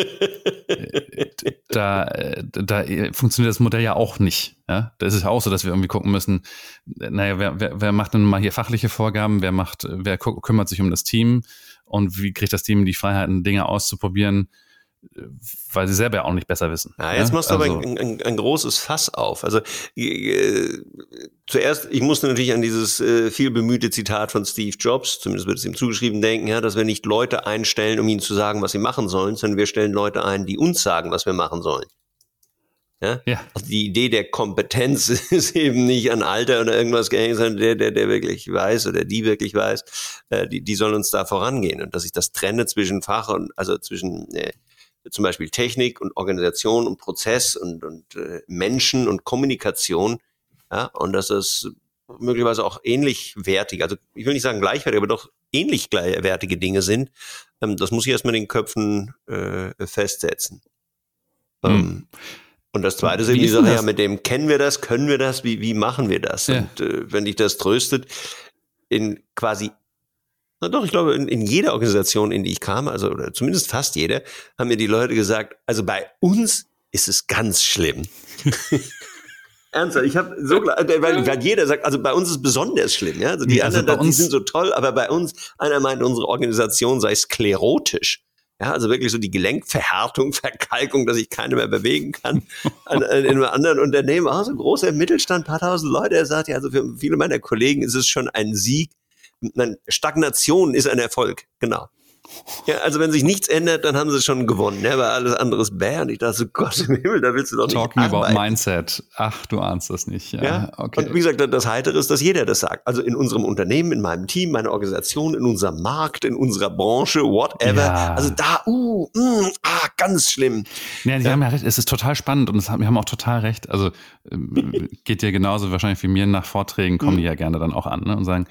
da, da funktioniert das Modell ja auch nicht. Ja? Da ist es ja auch so, dass wir irgendwie gucken müssen, naja, wer, wer, wer macht denn mal hier fachliche Vorgaben, wer macht, wer kümmert sich um das Team und wie kriegt das Team die Freiheiten, Dinge auszuprobieren, weil sie selber auch nicht besser wissen. Ja, jetzt machst du also, aber ein, ein, ein, großes Fass auf. Also äh, zuerst, ich musste natürlich an dieses äh, viel bemühte Zitat von Steve Jobs, zumindest wird es ihm zugeschrieben, denken, ja, dass wir nicht Leute einstellen, um ihnen zu sagen, was sie machen sollen, sondern wir stellen Leute ein, die uns sagen, was wir machen sollen. Ja? ja. Also die Idee der Kompetenz [laughs] ist eben nicht an Alter oder irgendwas gehängt, sondern der, der, der wirklich weiß oder die wirklich weiß, äh, die, die sollen uns da vorangehen. Und dass ich das trenne zwischen Fach und, also zwischen äh, zum Beispiel Technik und Organisation und Prozess und, und äh, Menschen und Kommunikation. Ja, und dass das möglicherweise auch ähnlich wertig, also ich will nicht sagen gleichwertig, aber doch ähnlich gleichwertige Dinge sind. Ähm, das muss ich erstmal in den Köpfen äh, festsetzen. Hm. Ähm, und das zweite ist eben die Sache, ja, mit dem kennen wir das, können wir das, wie, wie machen wir das? Ja. Und äh, wenn dich das tröstet, in quasi na doch, ich glaube, in, in jeder Organisation, in die ich kam, also oder zumindest fast jede, haben mir die Leute gesagt, also bei uns ist es ganz schlimm. [laughs] Ernsthaft, ich habe so äh, weil, weil jeder sagt, also bei uns ist es besonders schlimm, ja. Also die also anderen, die sind so toll, aber bei uns, einer meint, unsere Organisation sei sklerotisch. Ja, also wirklich so die Gelenkverhärtung, [laughs] Verkalkung, dass ich keine mehr bewegen kann. [laughs] in einem anderen Unternehmen, auch so großer Mittelstand, paar tausend Leute, er sagt ja, also für viele meiner Kollegen ist es schon ein Sieg, Nein, Stagnation ist ein Erfolg, genau. Ja, also wenn sich nichts ändert, dann haben sie schon gewonnen, ne? weil alles andere ist bäh. Und ich dachte so, [laughs] Gott im Himmel, da willst du doch Talking nicht about Mindset. Ach, du ahnst das nicht. Ja, ja? okay. Und wie gesagt, das Heitere ist, dass jeder das sagt. Also in unserem Unternehmen, in meinem Team, meiner Organisation, in unserem Markt, in unserer Branche, whatever. Ja. Also da, uh, mm, ah, ganz schlimm. Ja, die ja. haben ja recht. Es ist total spannend und haben, wir haben auch total recht. Also [laughs] geht dir genauso wahrscheinlich wie mir nach Vorträgen, kommen mhm. die ja gerne dann auch an ne? und sagen,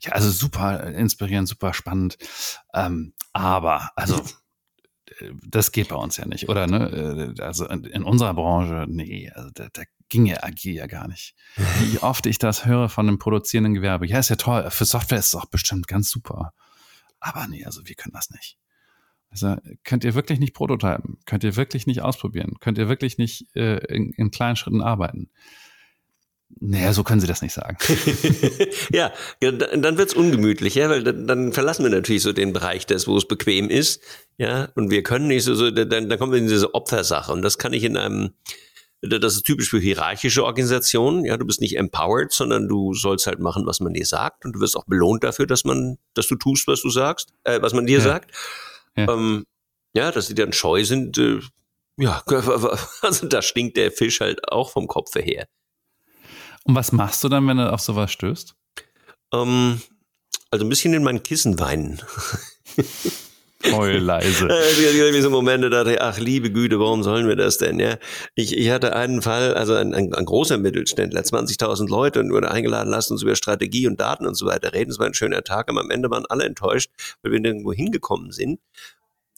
ja, also super inspirierend, super spannend. Ähm, aber, also, das geht bei uns ja nicht, oder? Ne? Also in unserer Branche, nee, also da, da ging ja agil ja gar nicht. [laughs] Wie oft ich das höre von einem produzierenden Gewerbe. Ja, ist ja toll, für Software ist es auch bestimmt ganz super. Aber nee, also wir können das nicht. Also könnt ihr wirklich nicht prototypen, könnt ihr wirklich nicht ausprobieren, könnt ihr wirklich nicht äh, in, in kleinen Schritten arbeiten. Naja, so können Sie das nicht sagen. [laughs] [laughs] ja, dann wird's ungemütlich, ja, weil dann, dann, verlassen wir natürlich so den Bereich des, wo es bequem ist, ja, und wir können nicht so, so dann, dann kommen wir in diese Opfersache und das kann ich in einem, das ist typisch für hierarchische Organisationen, ja, du bist nicht empowered, sondern du sollst halt machen, was man dir sagt und du wirst auch belohnt dafür, dass man, dass du tust, was du sagst, äh, was man dir ja. sagt. Ja. Ähm, ja, dass sie dann scheu sind, äh, ja, [laughs] also da stinkt der Fisch halt auch vom Kopf her. Und was machst du dann, wenn du auf sowas stößt? Ähm, also ein bisschen in mein Kissen weinen. [laughs] Heul leise. [laughs] Es gibt so Momente, da dachte ich, ach liebe Güte, warum sollen wir das denn? Ja, ich, ich hatte einen Fall, also ein, ein, ein großer Mittelständler, 20.000 Leute und wurde eingeladen, lasst uns über Strategie und Daten und so weiter reden. Es war ein schöner Tag, aber am Ende waren alle enttäuscht, weil wir nirgendwo hingekommen sind.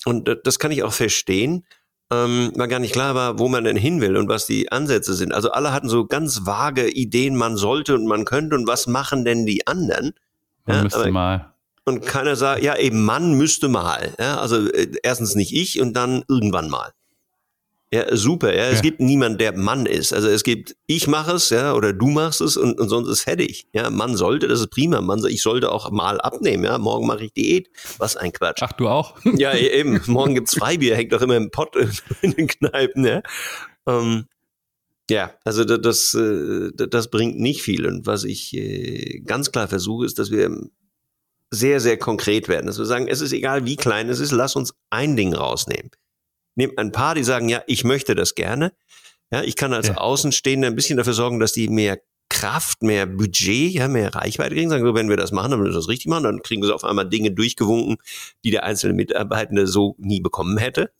Und das kann ich auch verstehen ähm, weil gar nicht klar war, wo man denn hin will und was die Ansätze sind. Also alle hatten so ganz vage Ideen, man sollte und man könnte und was machen denn die anderen? Man ja, müsste mal. Und keiner sagt, ja, eben man müsste mal. Ja, also äh, erstens nicht ich und dann irgendwann mal. Ja, super. Ja. Es ja. gibt niemanden, der Mann ist. Also es gibt, ich mache es, ja, oder du machst es und, und sonst ist fertig. Ja, Mann sollte, das ist prima. Mann, ich sollte auch mal abnehmen. Ja, morgen mache ich Diät. Was ein Quatsch. Ach, du auch? [laughs] Ja, e-, eben. Morgen gibt's Freibier, hängt doch immer im Pott [laughs] in den Kneipen. Ja, ähm, ja also das, das, äh, das bringt nicht viel. Und was ich äh, ganz klar versuche, ist, dass wir sehr, sehr konkret werden. Dass wir sagen, es ist egal, wie klein es ist, lass uns ein Ding rausnehmen nehmt ein paar, die sagen, ja, ich möchte das gerne. Ja, ich kann als ja. Außenstehender ein bisschen dafür sorgen, dass die mehr Kraft, mehr Budget, ja, mehr Reichweite kriegen. Sagen, so, wenn wir das machen, dann müssen wir das richtig machen, dann kriegen sie auf einmal Dinge durchgewunken, die der einzelne Mitarbeitende so nie bekommen hätte.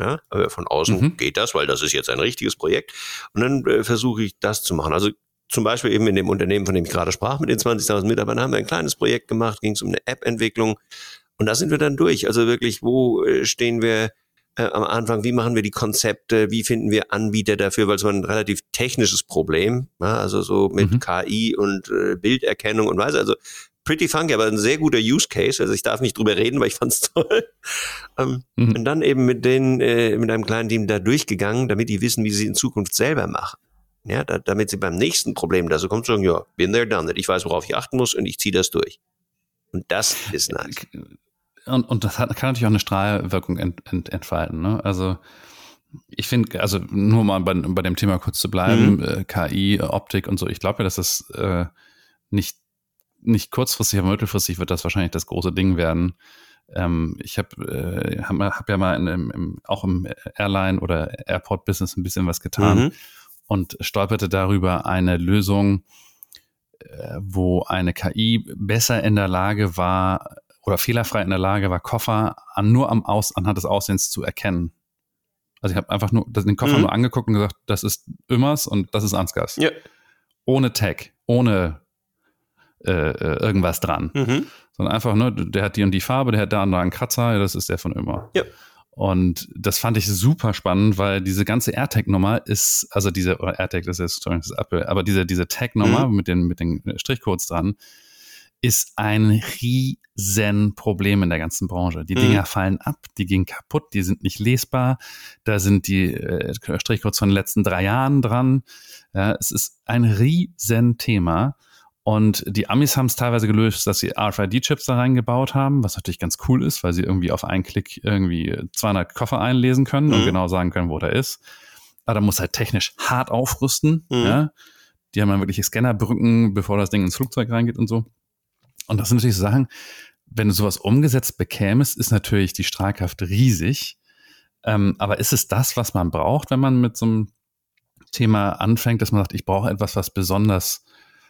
Ja, aber von außen mhm. geht das, weil das ist jetzt ein richtiges Projekt. Und dann äh, versuche ich das zu machen. Also zum Beispiel eben in dem Unternehmen, von dem ich gerade sprach, mit den 20.000 Mitarbeitern, haben wir ein kleines Projekt gemacht, ging es um eine App-Entwicklung. Und da sind wir dann durch. Also wirklich, wo äh, stehen wir äh, am Anfang, wie machen wir die Konzepte, wie finden wir Anbieter dafür, weil es war ein relativ technisches Problem, ja, also so mit mhm. KI und äh, Bilderkennung und weiß, also pretty funky, aber ein sehr guter Use Case, also ich darf nicht drüber reden, weil ich fand's [laughs] toll. ähm, mhm. Und dann eben mit den, äh, mit einem kleinen Team da durchgegangen, damit die wissen, wie sie in Zukunft selber machen. Ja, da, damit sie beim nächsten Problem da so kommt, sagen, ja, bin there, done that. Ich weiß, worauf ich achten muss und ich ziehe das durch. Und das ist nice und, und das hat, kann natürlich auch eine Strahlwirkung ent, ent, entfalten. Ne? Also ich finde, also nur mal bei, bei dem Thema kurz zu bleiben, mhm. äh, KI, Optik und so, ich glaube ja, dass das äh, nicht, nicht kurzfristig, aber mittelfristig wird das wahrscheinlich das große Ding werden. Ähm, ich habe äh, hab, hab ja mal in, im, auch im Airline- oder Airport-Business ein bisschen was getan mhm. Und stolperte darüber eine Lösung, äh, wo eine KI besser in der Lage war, oder fehlerfrei in der Lage war, Koffer an, nur am Aus, anhand des Aussehens zu erkennen. Also ich habe einfach nur den Koffer mhm. nur angeguckt und gesagt, das ist Immers und das ist Ansgars. Ja. Ohne Tag, ohne äh, äh, irgendwas dran. Mhm. Sondern einfach, ne, der hat die und die Farbe, der hat da und da einen Kratzer, das ist der von immer. Ja. Und das fand ich super spannend, weil diese ganze AirTag-Nummer ist, also diese, oder AirTag, das ist, sorry, das ist Apple, aber diese, diese Tag-Nummer mhm. mit den, mit den Strichcodes dran, ist ein Riesenproblem in der ganzen Branche. Die mhm. Dinger fallen ab, die gehen kaputt, die sind nicht lesbar. Da sind die äh, Strichcodes von den letzten drei Jahren dran. Ja, es ist ein Riesenthema. Und die Amis haben es teilweise gelöst, dass sie RFID-Chips da reingebaut haben, was natürlich ganz cool ist, weil sie irgendwie auf einen Klick irgendwie 200 Koffer einlesen können mhm. und genau sagen können, wo der ist. Aber da muss halt technisch hart aufrüsten. Mhm. Ja. Die haben dann wirklich Scannerbrücken, bevor das Ding ins Flugzeug reingeht und so. Und das sind natürlich Sachen, wenn du sowas umgesetzt bekämest, ist natürlich die Strahlkraft riesig. Ähm, aber ist es das, was man braucht, wenn man mit so einem Thema anfängt, dass man sagt, ich brauche etwas, was besonders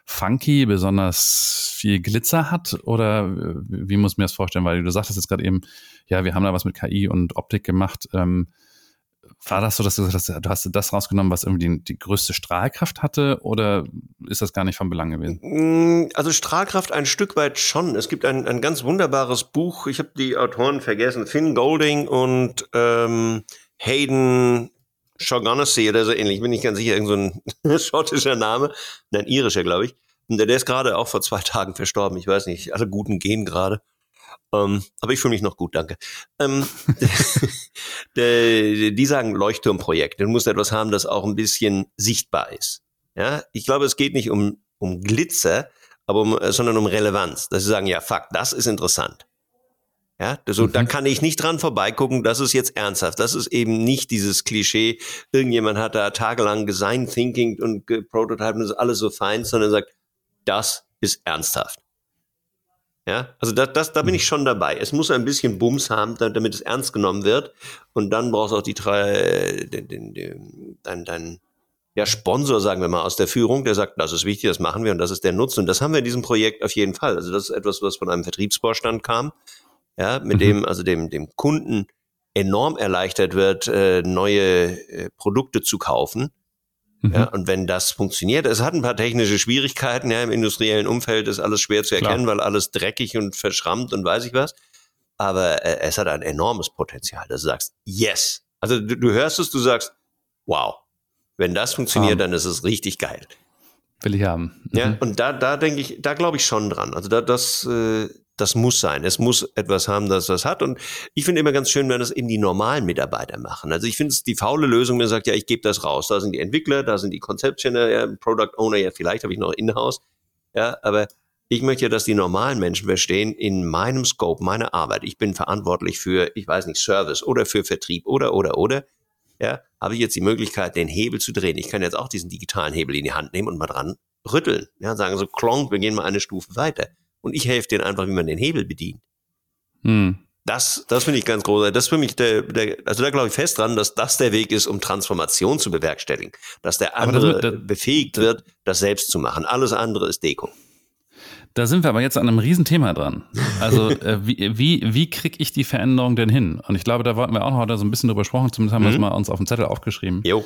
funky, besonders viel Glitzer hat? Oder äh, wie muss ich mir das vorstellen? Weil du sagtest jetzt gerade eben, ja, wir haben da was mit KI und Optik gemacht. Ähm, war das so, dass du gesagt hast, du hast das rausgenommen, was irgendwie die, die, größte Strahlkraft hatte, oder ist das gar nicht von Belang gewesen? Mm, also Strahlkraft ein Stück weit schon. Es gibt ein, ein ganz wunderbares Buch, ich habe die Autoren vergessen, Finn Golding und ähm, Hayden Shaughnessy oder so ähnlich, bin ich ganz sicher, irgendein so [laughs] schottischer Name, nein, irischer, glaube ich. Und der, der ist gerade auch vor zwei Tagen verstorben. Ich weiß nicht, alle Guten gehen gerade. Ähm, aber ich fühle mich noch gut, danke. Ähm, [laughs] die, die sagen Leuchtturmprojekt. Du musst etwas haben, das auch ein bisschen sichtbar ist. Ja, ich glaube, es geht nicht um, um Glitzer, aber um, sondern um Relevanz. Dass sie sagen, ja, fuck, das ist interessant. Ja, so, mhm. da kann ich nicht dran vorbeigucken, das ist jetzt ernsthaft. Das ist eben nicht dieses Klischee, irgendjemand hat da tagelang Design Thinking und Prototypen, das ist alles so fein, sondern sagt, das ist ernsthaft. Ja, also das, das, da bin ich schon dabei. Es muss ein bisschen Bums haben, damit es ernst genommen wird. Und dann brauchst du auch die drei, den, den, den, dein, dein ja, Sponsor, sagen wir mal, aus der Führung, der sagt, das ist wichtig, das machen wir und das ist der Nutzen. Und das haben wir in diesem Projekt auf jeden Fall. Also das ist etwas, was von einem Vertriebsvorstand kam, ja, mit mhm. dem, also dem, dem Kunden enorm erleichtert wird, äh, neue äh, Produkte zu kaufen ja, mhm. und wenn das funktioniert, es hat ein paar technische Schwierigkeiten, ja, im industriellen Umfeld ist alles schwer zu erkennen, Klar. weil alles dreckig und verschrammt und weiß ich was. Aber äh, es hat ein enormes Potenzial, dass du sagst, yes. Also du, du hörst es, du sagst, wow. Wenn das funktioniert, um. dann ist es richtig geil. Will ich haben. Mhm. Ja, und da, da denke ich, da glaube ich schon dran. Also da, das, äh, das muss sein. Es muss etwas haben, das das hat. Und ich finde immer ganz schön, wenn das eben die normalen Mitarbeiter machen. Also ich finde es die faule Lösung, wenn man sagt, ja, ich gebe das raus. Da sind die Entwickler, da sind die Conceptioner, ja, Product Owner, ja, vielleicht habe ich noch In-house. Ja, aber ich möchte ja, dass die normalen Menschen verstehen, in meinem Scope, meiner Arbeit, ich bin verantwortlich für, ich weiß nicht, Service oder für Vertrieb oder, oder, oder. Ja, habe ich jetzt die Möglichkeit, den Hebel zu drehen. Ich kann jetzt auch diesen digitalen Hebel in die Hand nehmen und mal dran rütteln. Ja, sagen so, klonk, wir gehen mal eine Stufe weiter und ich helfe denen einfach, wie man den Hebel bedient. Hm. Das, das finde ich ganz großartig. Das ist für mich der, der also da glaube ich fest dran, dass das der Weg ist, um Transformation zu bewerkstelligen. Dass der andere das, das, befähigt wird, das selbst zu machen. Alles andere ist Deko. Da sind wir aber jetzt an einem Riesenthema dran. Also [laughs] äh, wie, wie, wie kriege ich die Veränderung denn hin? Und ich glaube, da wollten wir auch noch heute so ein bisschen drüber gesprochen, zumindest haben mhm. wir es mal uns auf dem Zettel aufgeschrieben. Jo.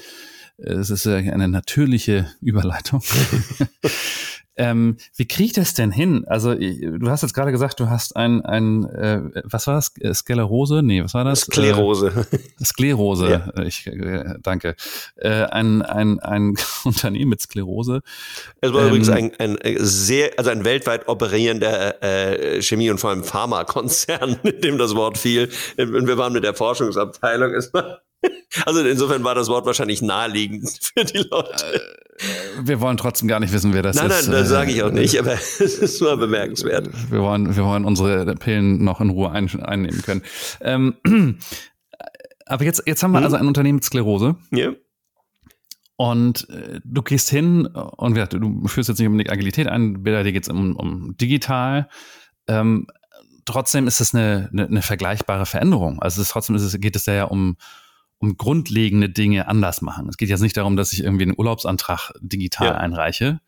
Es ist eine natürliche Überleitung. [laughs] [laughs] Ähm, wie kriege ich das denn hin? Also du hast jetzt gerade gesagt, du hast ein, ein äh, was war das? Äh, Sklerose? Nee, was war das? Sklerose. Äh, Sklerose. Ja. Ich äh, danke. Äh, ein, ein, ein [laughs] Unternehmen mit Sklerose. Es war ähm, übrigens ein, ein sehr, also ein weltweit operierender äh, Chemie- und vor allem Pharmakonzern, mit [laughs] dem das Wort fiel. Und wir waren mit der Forschungsabteilung. War also insofern war das Wort wahrscheinlich naheliegend [laughs] für die Leute. Äh, wir wollen trotzdem gar nicht wissen, wer das nein, ist. Nein, nein, das sage ich auch nicht, aber [laughs] es ist nur bemerkenswert. Wir wollen, wir wollen unsere Pillen noch in Ruhe ein, einnehmen können. Ähm, [clears throat] aber jetzt, jetzt haben wir hm? also ein Unternehmen mit Sklerose. Ja. Und äh, du gehst hin und ja, du führst jetzt nicht unbedingt Agilität ein, bei dir geht es um, um digital. Ähm, trotzdem ist es eine, eine, eine vergleichbare Veränderung. Also es, trotzdem ist es, geht es ja um um grundlegende Dinge anders machen. Es geht jetzt nicht darum, dass ich irgendwie einen Urlaubsantrag digital ja. einreiche,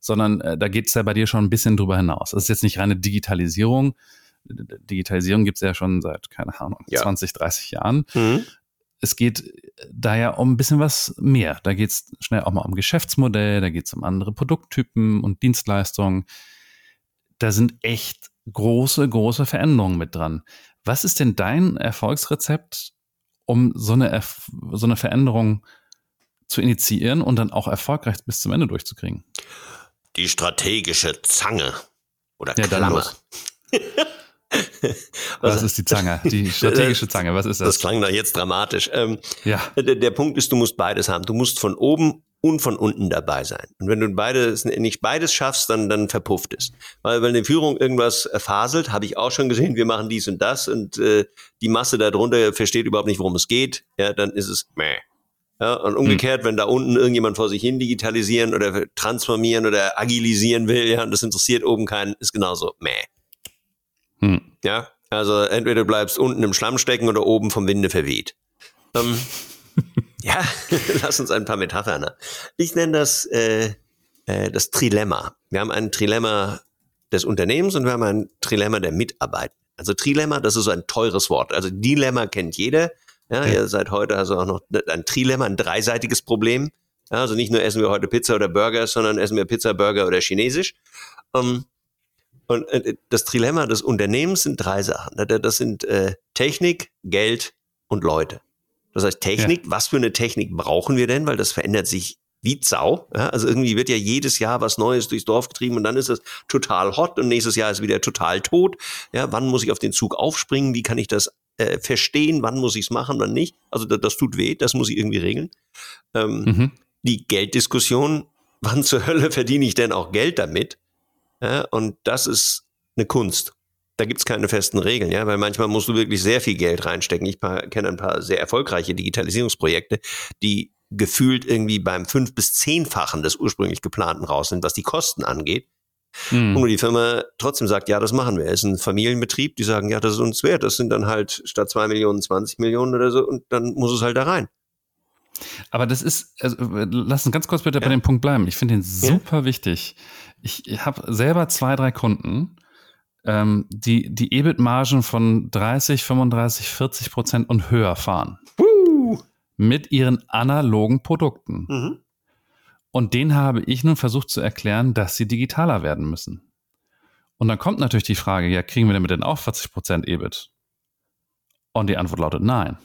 sondern äh, da geht es ja bei dir schon ein bisschen drüber hinaus. Es ist jetzt nicht reine Digitalisierung. Digitalisierung gibt es ja schon seit, keine Ahnung, ja. 20, 30 Jahren. Mhm. Es geht da ja um ein bisschen was mehr. Da geht es schnell auch mal um Geschäftsmodell, da geht es um andere Produkttypen und Dienstleistungen. Da sind echt große, große Veränderungen mit dran. Was ist denn dein Erfolgsrezept, um so eine, so eine Veränderung zu initiieren und dann auch erfolgreich bis zum Ende durchzukriegen? Die strategische Zange oder ja, Klammer. Was ist die Zange? Die [laughs] strategische Zange, was ist das? Das klang da jetzt dramatisch. Ähm, ja. Der, der, Punkt ist, du musst beides haben. Du musst von oben und von unten dabei sein. Und wenn du beides, nicht beides schaffst, dann, dann verpufft es. Weil, wenn die Führung irgendwas faselt, habe ich auch schon gesehen, wir machen dies und das und äh, die Masse darunter versteht überhaupt nicht, worum es geht, ja, dann ist es meh. Ja, und umgekehrt, hm. wenn da unten irgendjemand vor sich hin digitalisieren oder transformieren oder agilisieren will, ja, und das interessiert oben keinen, ist genauso meh. Hm. Ja, also entweder du bleibst unten im Schlamm stecken oder oben vom Winde verweht. Ähm, [laughs] ja, [laughs] lass uns ein paar Metaphern. Ne? Ich nenne das äh, äh, das Trilemma. Wir haben ein Trilemma des Unternehmens und wir haben ein Trilemma der Mitarbeit. Also Trilemma, das ist so ein teures Wort. Also Dilemma kennt jeder. Ja, ja. ihr seid heute also auch noch ein Trilemma, ein dreiseitiges Problem. Ja, also nicht nur essen wir heute Pizza oder Burger, sondern essen wir Pizza, Burger oder Chinesisch. Um, ähm, und äh, das Trilemma des Unternehmens sind drei Sachen. Das sind äh, Technik, Geld und Leute. Das heißt Technik, ja. was für eine Technik brauchen wir denn? Weil das verändert sich wie Sau. Ja? Also irgendwie wird ja jedes Jahr was Neues durchs Dorf getrieben und dann ist es total hot und nächstes Jahr ist wieder total tot. Ja, wann muss ich auf den Zug aufspringen? Wie kann ich das äh, verstehen? Wann muss ich es machen, wann nicht? Also das, das, tut weh, das muss ich irgendwie regeln. Ähm, mhm. Die Gelddiskussion, wann zur Hölle verdiene ich denn auch Geld damit? Ja, und das ist eine Kunst. Da gibt's keine festen Regeln, ja, weil manchmal musst du wirklich sehr viel Geld reinstecken. Ich kenne ein paar sehr erfolgreiche Digitalisierungsprojekte, die gefühlt irgendwie beim fünf- bis zehnfachen des ursprünglich geplanten raus sind, was die Kosten angeht. Mhm. Und die Firma trotzdem sagt, ja, das machen wir. Es ist ein Familienbetrieb, die sagen, ja, das ist uns wert. Das sind dann halt statt zwei Millionen 20 Millionen oder so und dann muss es halt da rein. Aber das ist, also, lass uns ganz kurz bitte ja. bei dem Punkt bleiben. Ich finde den super ja. wichtig. Ich, ich habe selber zwei, drei Kunden, ähm, die die EBIT-Margen von 30, 35, 40 Prozent und höher fahren. Uh. Mit ihren analogen Produkten. Mhm. Und denen habe ich nun versucht zu erklären, dass sie digitaler werden müssen. Und dann kommt natürlich die Frage, ja, kriegen wir damit denn auch 40 Prozent EBIT? Und die Antwort lautet nein.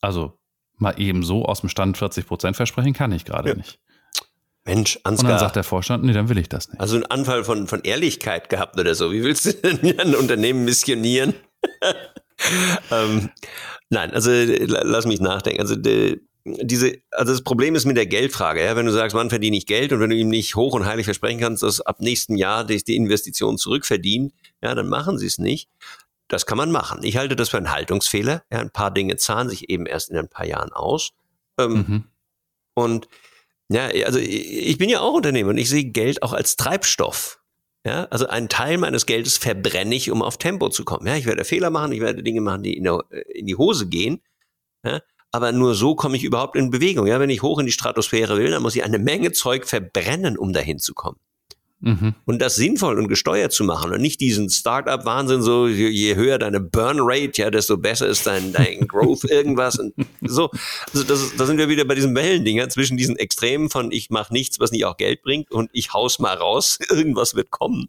Also mal eben so aus dem Stand 40 Prozent versprechen kann ich gerade ja. nicht. Mensch, Ansgar. Und dann sagt der Vorstand, nee, dann will ich das nicht. Also ein Anfall von, von Ehrlichkeit gehabt oder so. Wie willst du denn ein Unternehmen missionieren? [laughs] ähm, nein, also lass mich nachdenken. Also die, diese, also das Problem ist mit der Geldfrage. Ja? Wenn du sagst, wann verdiene ich Geld und wenn du ihm nicht hoch und heilig versprechen kannst, dass ab nächstem Jahr die, die Investition zurückverdient, ja, dann machen sie es nicht. Das kann man machen. Ich halte das für einen Haltungsfehler. Ja, ein paar Dinge zahlen sich eben erst in ein paar Jahren aus. Ähm, mhm. Und ja, also ich bin ja auch Unternehmer und ich sehe Geld auch als Treibstoff. Ja, also einen Teil meines Geldes verbrenne ich, um auf Tempo zu kommen. Ja, ich werde Fehler machen, ich werde Dinge machen, die in, der, in die Hose gehen. Ja, aber nur so komme ich überhaupt in Bewegung. Ja, wenn ich hoch in die Stratosphäre will, dann muss ich eine Menge Zeug verbrennen, um dahin zu kommen. Mhm. Und das sinnvoll und gesteuert zu machen und nicht diesen Startup-Wahnsinn, so je, höher deine Burn-Rate, ja, desto besser ist dein, dein [laughs] Growth irgendwas. Und so, also das, da sind wir wieder bei diesem Wellendinger zwischen diesen Extremen von ich mache nichts, was nicht auch Geld bringt und ich haus mal raus, [laughs] irgendwas wird kommen.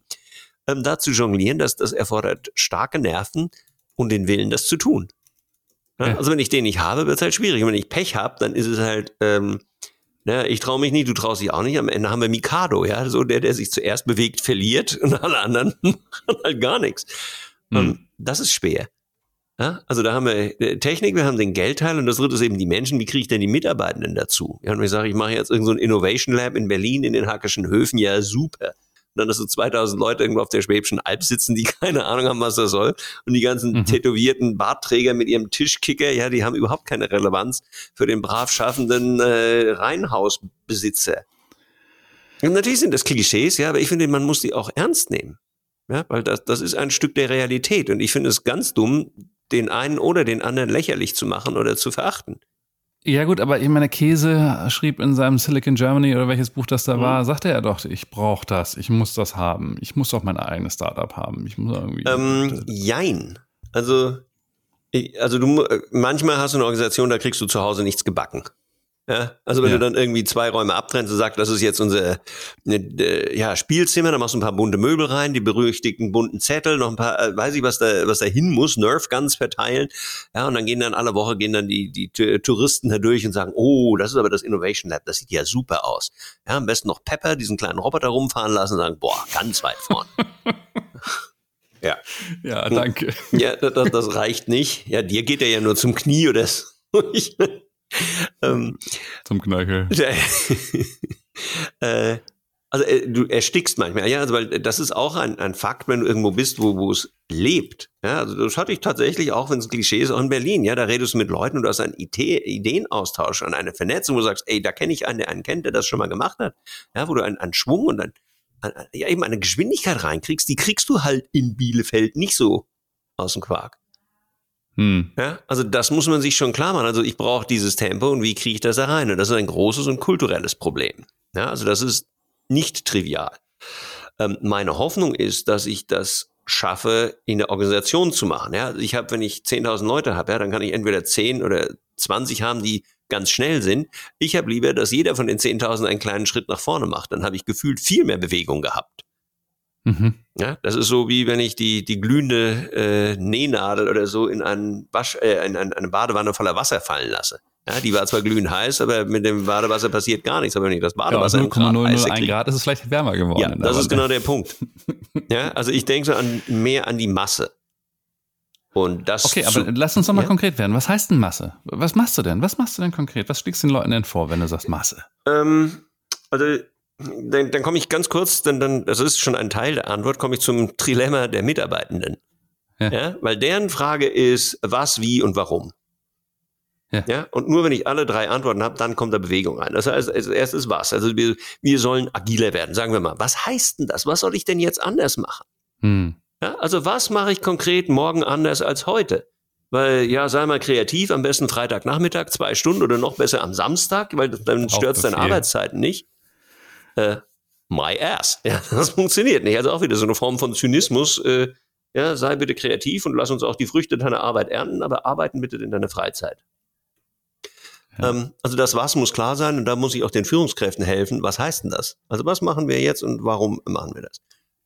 Ähm, da zu jonglieren, das, das erfordert starke Nerven und den Willen, das zu tun. Ja, ja. Also wenn ich den nicht habe, wird es halt schwierig. Und wenn ich Pech habe, dann ist es halt ähm, Ne, ich traue mich nicht, du traust dich auch nicht. Am Ende haben wir Mikado, ja, so der, der sich zuerst bewegt, verliert und alle anderen [laughs] machen halt gar nichts. Mhm. das ist schwer. Ja, also da haben wir äh, Technik, wir haben den Geldteil und das dritte ist eben die Menschen. Wie kriege ich denn die Mitarbeitenden dazu? Ja, und ich sage, ich mache jetzt irgendein so Innovation Lab in Berlin in den Hackischen Höfen, ja super dann hast du 2000 Leute irgendwo auf der Schwäbischen Alb sitzen, die [laughs] keine Ahnung haben, was das soll. Und die ganzen mhm. tätowierten Bartträger mit ihrem Tischkicker, ja, die haben überhaupt keine Relevanz für den brav schaffenden äh, Reihenhausbesitzer. Und natürlich sind das Klischees, ja, aber ich finde, man muss die auch ernst nehmen. Ja, weil das, das ist ein Stück der Realität. Und ich finde es ganz dumm, den einen oder den anderen lächerlich zu machen oder zu verachten. Ja gut, aber ich meine, Käse schrieb in seinem Silicon Germany oder welches Buch das da mhm. war, sagte er doch, ich brauche das, ich muss das haben, ich muss doch mein eigenes Startup haben, ich muss irgendwie. Ähm, jein. Also, also du manchmal hast du eine Organisation, da kriegst du zu Hause nichts gebacken. Ja, also wenn ja. du dann irgendwie zwei Räume abtrennst und sagst, das ist jetzt unser ne, ja, Spielzimmer, dann machst du ein paar bunte Möbel rein, die berüchtigten bunten Zettel, noch ein paar, äh, weiß ich, was da, was da hin muss, Nerf Guns verteilen. Ja, und dann gehen dann alle Woche gehen dann die, die Touristen da durch und sagen, oh, das ist aber das Innovation Lab, das sieht ja super aus. Ja, am besten noch Pepper, diesen kleinen Roboter rumfahren lassen und sagen, boah, ganz weit vorn. [laughs] ja. Ja, danke. Ja, das, das reicht nicht. Ja, dir geht er ja nur zum Knie oder so. [laughs] ähm, Zum Knöchel. [laughs] äh, also äh, du erstickst manchmal, ja, also weil das ist auch ein, ein Fakt, wenn du irgendwo bist, wo, wo es lebt. Ja, also das hatte ich tatsächlich auch, wenn es Klischee ist, auch in Berlin. Ja, da redest du mit Leuten und du hast einen Idee, Ideenaustausch und eine Vernetzung, wo du sagst, ey, da kenne ich einen, der einen kennt, der das schon mal gemacht hat. Ja, wo du einen, einen Schwung und ein, ja eben eine Geschwindigkeit reinkriegst, die kriegst du halt in Bielefeld nicht so aus dem Quark. Hm. Ja, also das muss man sich schon klar machen. Also ich brauche dieses Tempo und wie kriege ich das da rein? Und das ist ein großes und kulturelles Problem. Ja, also das ist nicht trivial. Ähm, meine Hoffnung ist, dass ich das schaffe, in der Organisation zu machen. Ja, ich habe, wenn ich 10.000 Leute habe, ja, dann kann ich entweder 10 oder 20 haben, die ganz schnell sind. Ich habe lieber, dass jeder von den 10.000 einen kleinen Schritt nach vorne macht. Dann habe ich gefühlt viel mehr Bewegung gehabt. Mhm. Ja, das ist so wie wenn ich die, die glühende äh, Nähnadel oder so in, einen Wasch, äh, in eine Badewanne voller Wasser fallen lasse. Ja, die war zwar glühend heiß, aber mit dem Badewasser passiert gar nichts. Aber wenn ich das Badewasser ja, 0,001 Grad ist es vielleicht wärmer geworden. Ja, das ist genau der Punkt. [laughs] ja, also ich denke so an, mehr an die Masse. Und das okay, aber lass uns doch mal ja? konkret werden. Was heißt denn Masse? Was machst du denn? Was machst du denn konkret? Was schlägst du den Leuten denn vor, wenn du sagst Masse? Ähm, also dann, dann komme ich ganz kurz, dann, dann, das ist schon ein Teil der Antwort, komme ich zum Trilemma der Mitarbeitenden. Ja. ja. Weil deren Frage ist, was, wie und warum. Ja. ja. Und nur wenn ich alle drei Antworten habe, dann kommt da Bewegung rein. Das heißt, als erstes was? Also wir, wir sollen agiler werden. Sagen wir mal, was heißt denn das? Was soll ich denn jetzt anders machen? Hm. Ja, also was mache ich konkret morgen anders als heute? Weil, ja, sei mal kreativ, am besten Freitagnachmittag, zwei Stunden oder noch besser am Samstag, weil dann stört deine Arbeitszeiten nicht. Äh, my ass. Ja, das funktioniert nicht. Also auch wieder so eine Form von Zynismus. Äh, ja, sei bitte kreativ und lass uns auch die Früchte deiner Arbeit ernten, aber arbeiten bitte in deiner Freizeit. Ja. Ähm, also das Was muss klar sein und da muss ich auch den Führungskräften helfen. Was heißt denn das? Also was machen wir jetzt und warum machen wir das?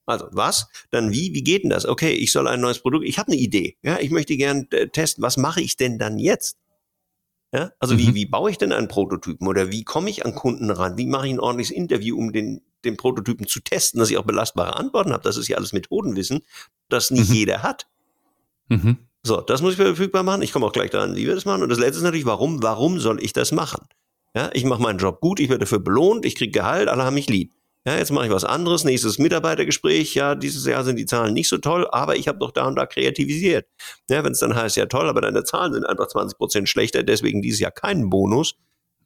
Also was, dann wie, wie geht denn das? Okay, ich soll ein neues Produkt, ich habe eine Idee, ja, ich möchte gern äh, testen, was mache ich denn dann jetzt? Ja, also mhm. wie, wie baue ich denn einen Prototypen oder wie komme ich an Kunden ran? Wie mache ich ein ordentliches Interview, um den, den Prototypen zu testen, dass ich auch belastbare Antworten habe? Das ist ja alles Methodenwissen, das nicht mhm. jeder hat. Mhm. So, das muss ich verfügbar machen. Ich komme auch gleich daran, wie wir das machen. Und das letzte ist natürlich, warum, warum soll ich das machen? Ja, ich mache meinen Job gut, ich werde dafür belohnt, ich kriege Gehalt, alle haben mich lieb. Ja, jetzt mache ich was anderes, nächstes Mitarbeitergespräch. Ja, dieses Jahr sind die Zahlen nicht so toll, aber ich habe doch da und da kreativisiert. Ja, wenn es dann heißt, ja toll, aber deine Zahlen sind einfach 20 Prozent schlechter, deswegen dieses Jahr keinen Bonus.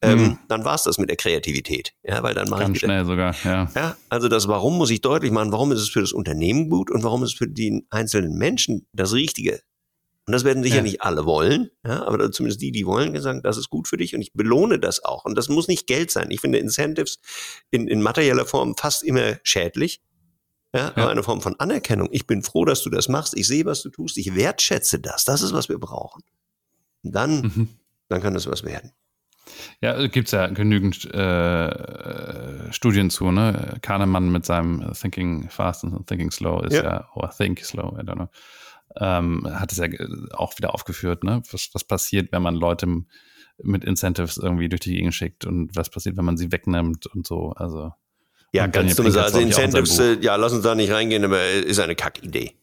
Ähm, mhm. dann war es das mit der Kreativität. Ja, weil dann mache ich wieder. schnell sogar, ja. Ja, also das Warum muss ich deutlich machen. Warum ist es für das Unternehmen gut und warum ist es für den einzelnen Menschen das Richtige? Und das werden sicher ja. nicht alle wollen, ja, aber zumindest die, die wollen, sagen, das ist gut für dich und ich belohne das auch. Und das muss nicht Geld sein. Ich finde Incentives in, in materieller Form fast immer schädlich. Ja, ja. aber eine Form von Anerkennung. Ich bin froh, dass du das machst. Ich sehe, was du tust. Ich wertschätze das. Das ist, was wir brauchen. Und dann, mhm. dann kann das was werden. Ja, gibt es ja genügend äh, Studien zu, ne? Kahnemann mit seinem Thinking Fast and Thinking Slow ist ja, ja or Think Slow, I don't know ähm, hat es ja auch wieder aufgeführt, ne? was, was passiert, wenn man Leute mit Incentives irgendwie durch die Gegend schickt und was passiert, wenn man sie wegnimmt und so. Also ja, ganz dumm Also Incentives, äh, ja, lass uns da nicht reingehen, aber ist eine Kackidee.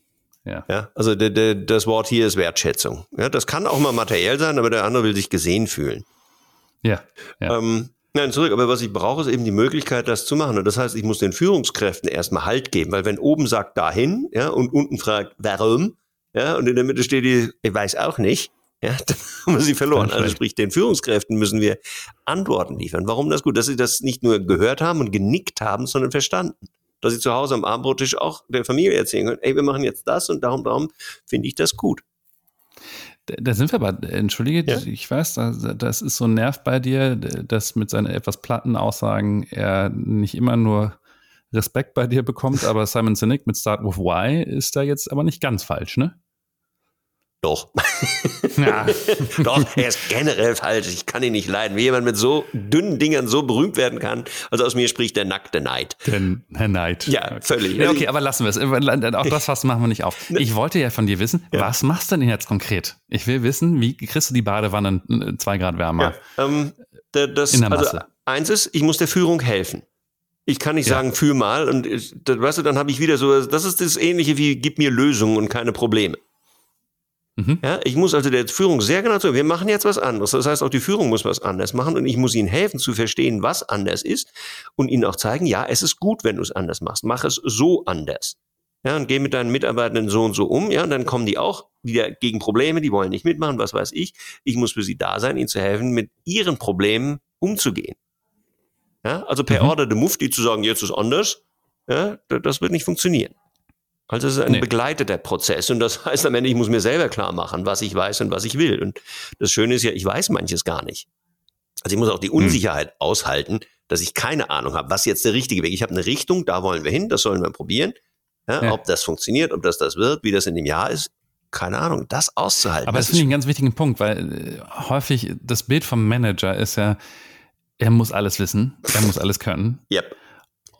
Ja. ja. Also de, de, das Wort hier ist Wertschätzung. Ja, das kann auch mal materiell sein, aber der andere will sich gesehen fühlen. Ja. ja. Ähm, nein, zurück. Aber was ich brauche, ist eben die Möglichkeit, das zu machen. Und das heißt, ich muss den Führungskräften erstmal Halt geben, weil wenn oben sagt dahin, ja, und unten fragt warum, ja, und in der Mitte steht die, ich weiß auch nicht, ja, [laughs] dann haben wir sie verloren. Also sprich, den Führungskräften müssen wir Antworten liefern. Warum das gut? Dass sie das nicht nur gehört haben und genickt haben, sondern verstanden. Dass sie zu Hause am Abendbrottisch auch der Familie erzählen können, ey, wir machen jetzt das und darum, darum finde ich das gut. Da sind wir aber, entschuldige, ja? ich weiß, das ist so ein Nerv bei dir, dass mit seinen etwas platten Aussagen er nicht immer nur Respekt bei dir bekommt, aber Simon Sinek mit Start with Why ist da jetzt aber nicht ganz falsch, ne? Doch. Ja. [laughs] Doch, er ist generell falsch. Ich kann ihn nicht leiden. Wie jemand mit so dünnen Dingern so berühmt werden kann. Also aus mir spricht der nackte Neid. Der Neid. Ja, völlig. Ja, okay, aber lassen wir es. Auch [laughs] das Fass machen wir nicht auf. Ne. Ich wollte ja von dir wissen, ja. was machst du denn jetzt konkret? Ich will wissen, wie kriegst du die Badewanne äh, zwei Grad wärmer? Ja, ähm, das, In der Masse. Also, eins ist, ich muss der Führung helfen. Ich kann nicht ja. sagen, für mal. Und das, weißt du, dann habe ich wieder so, das ist das Ähnliche wie, gib mir Lösungen und keine Probleme. Mhm. Ja, ich muss also der Führung sehr genau sagen, wir machen jetzt was anderes. Das heißt, auch die Führung muss was anderes machen und ich muss ihnen helfen zu verstehen, was anders ist und ihnen auch zeigen, ja, es ist gut, wenn du es anders machst. Mach es so anders. Ja, und geh mit deinen Mitarbeitenden so und so um. Ja, und dann kommen die auch wieder gegen Probleme, die wollen nicht mitmachen, was weiß ich. Ich muss für sie da sein, ihnen zu helfen, mit ihren Problemen umzugehen. Ja, also per mhm. Order de Mufti zu sagen, jetzt ist anders, ja, das wird nicht funktionieren. Also es ist ein nee. begleiteter Prozess und das [laughs] heißt am Ende, ich muss mir selber klar machen, was ich weiß und was ich will. Und das Schöne ist ja, ich weiß manches gar nicht. Also ich muss auch die hm. Unsicherheit hm. aushalten, dass ich keine Ahnung habe, was jetzt der richtige Weg. Ich habe eine Richtung, da wollen wir hin, das sollen wir probieren. Ja, ja. Ob das funktioniert, ob das das wird, wie das in dem Jahr ist, keine Ahnung, das auszuhalten. Aber das, das finde ich einen ganz wichtigen Punkt, weil äh, häufig das Bild vom Manager ist ja, er muss alles wissen, er muss alles können. Yep.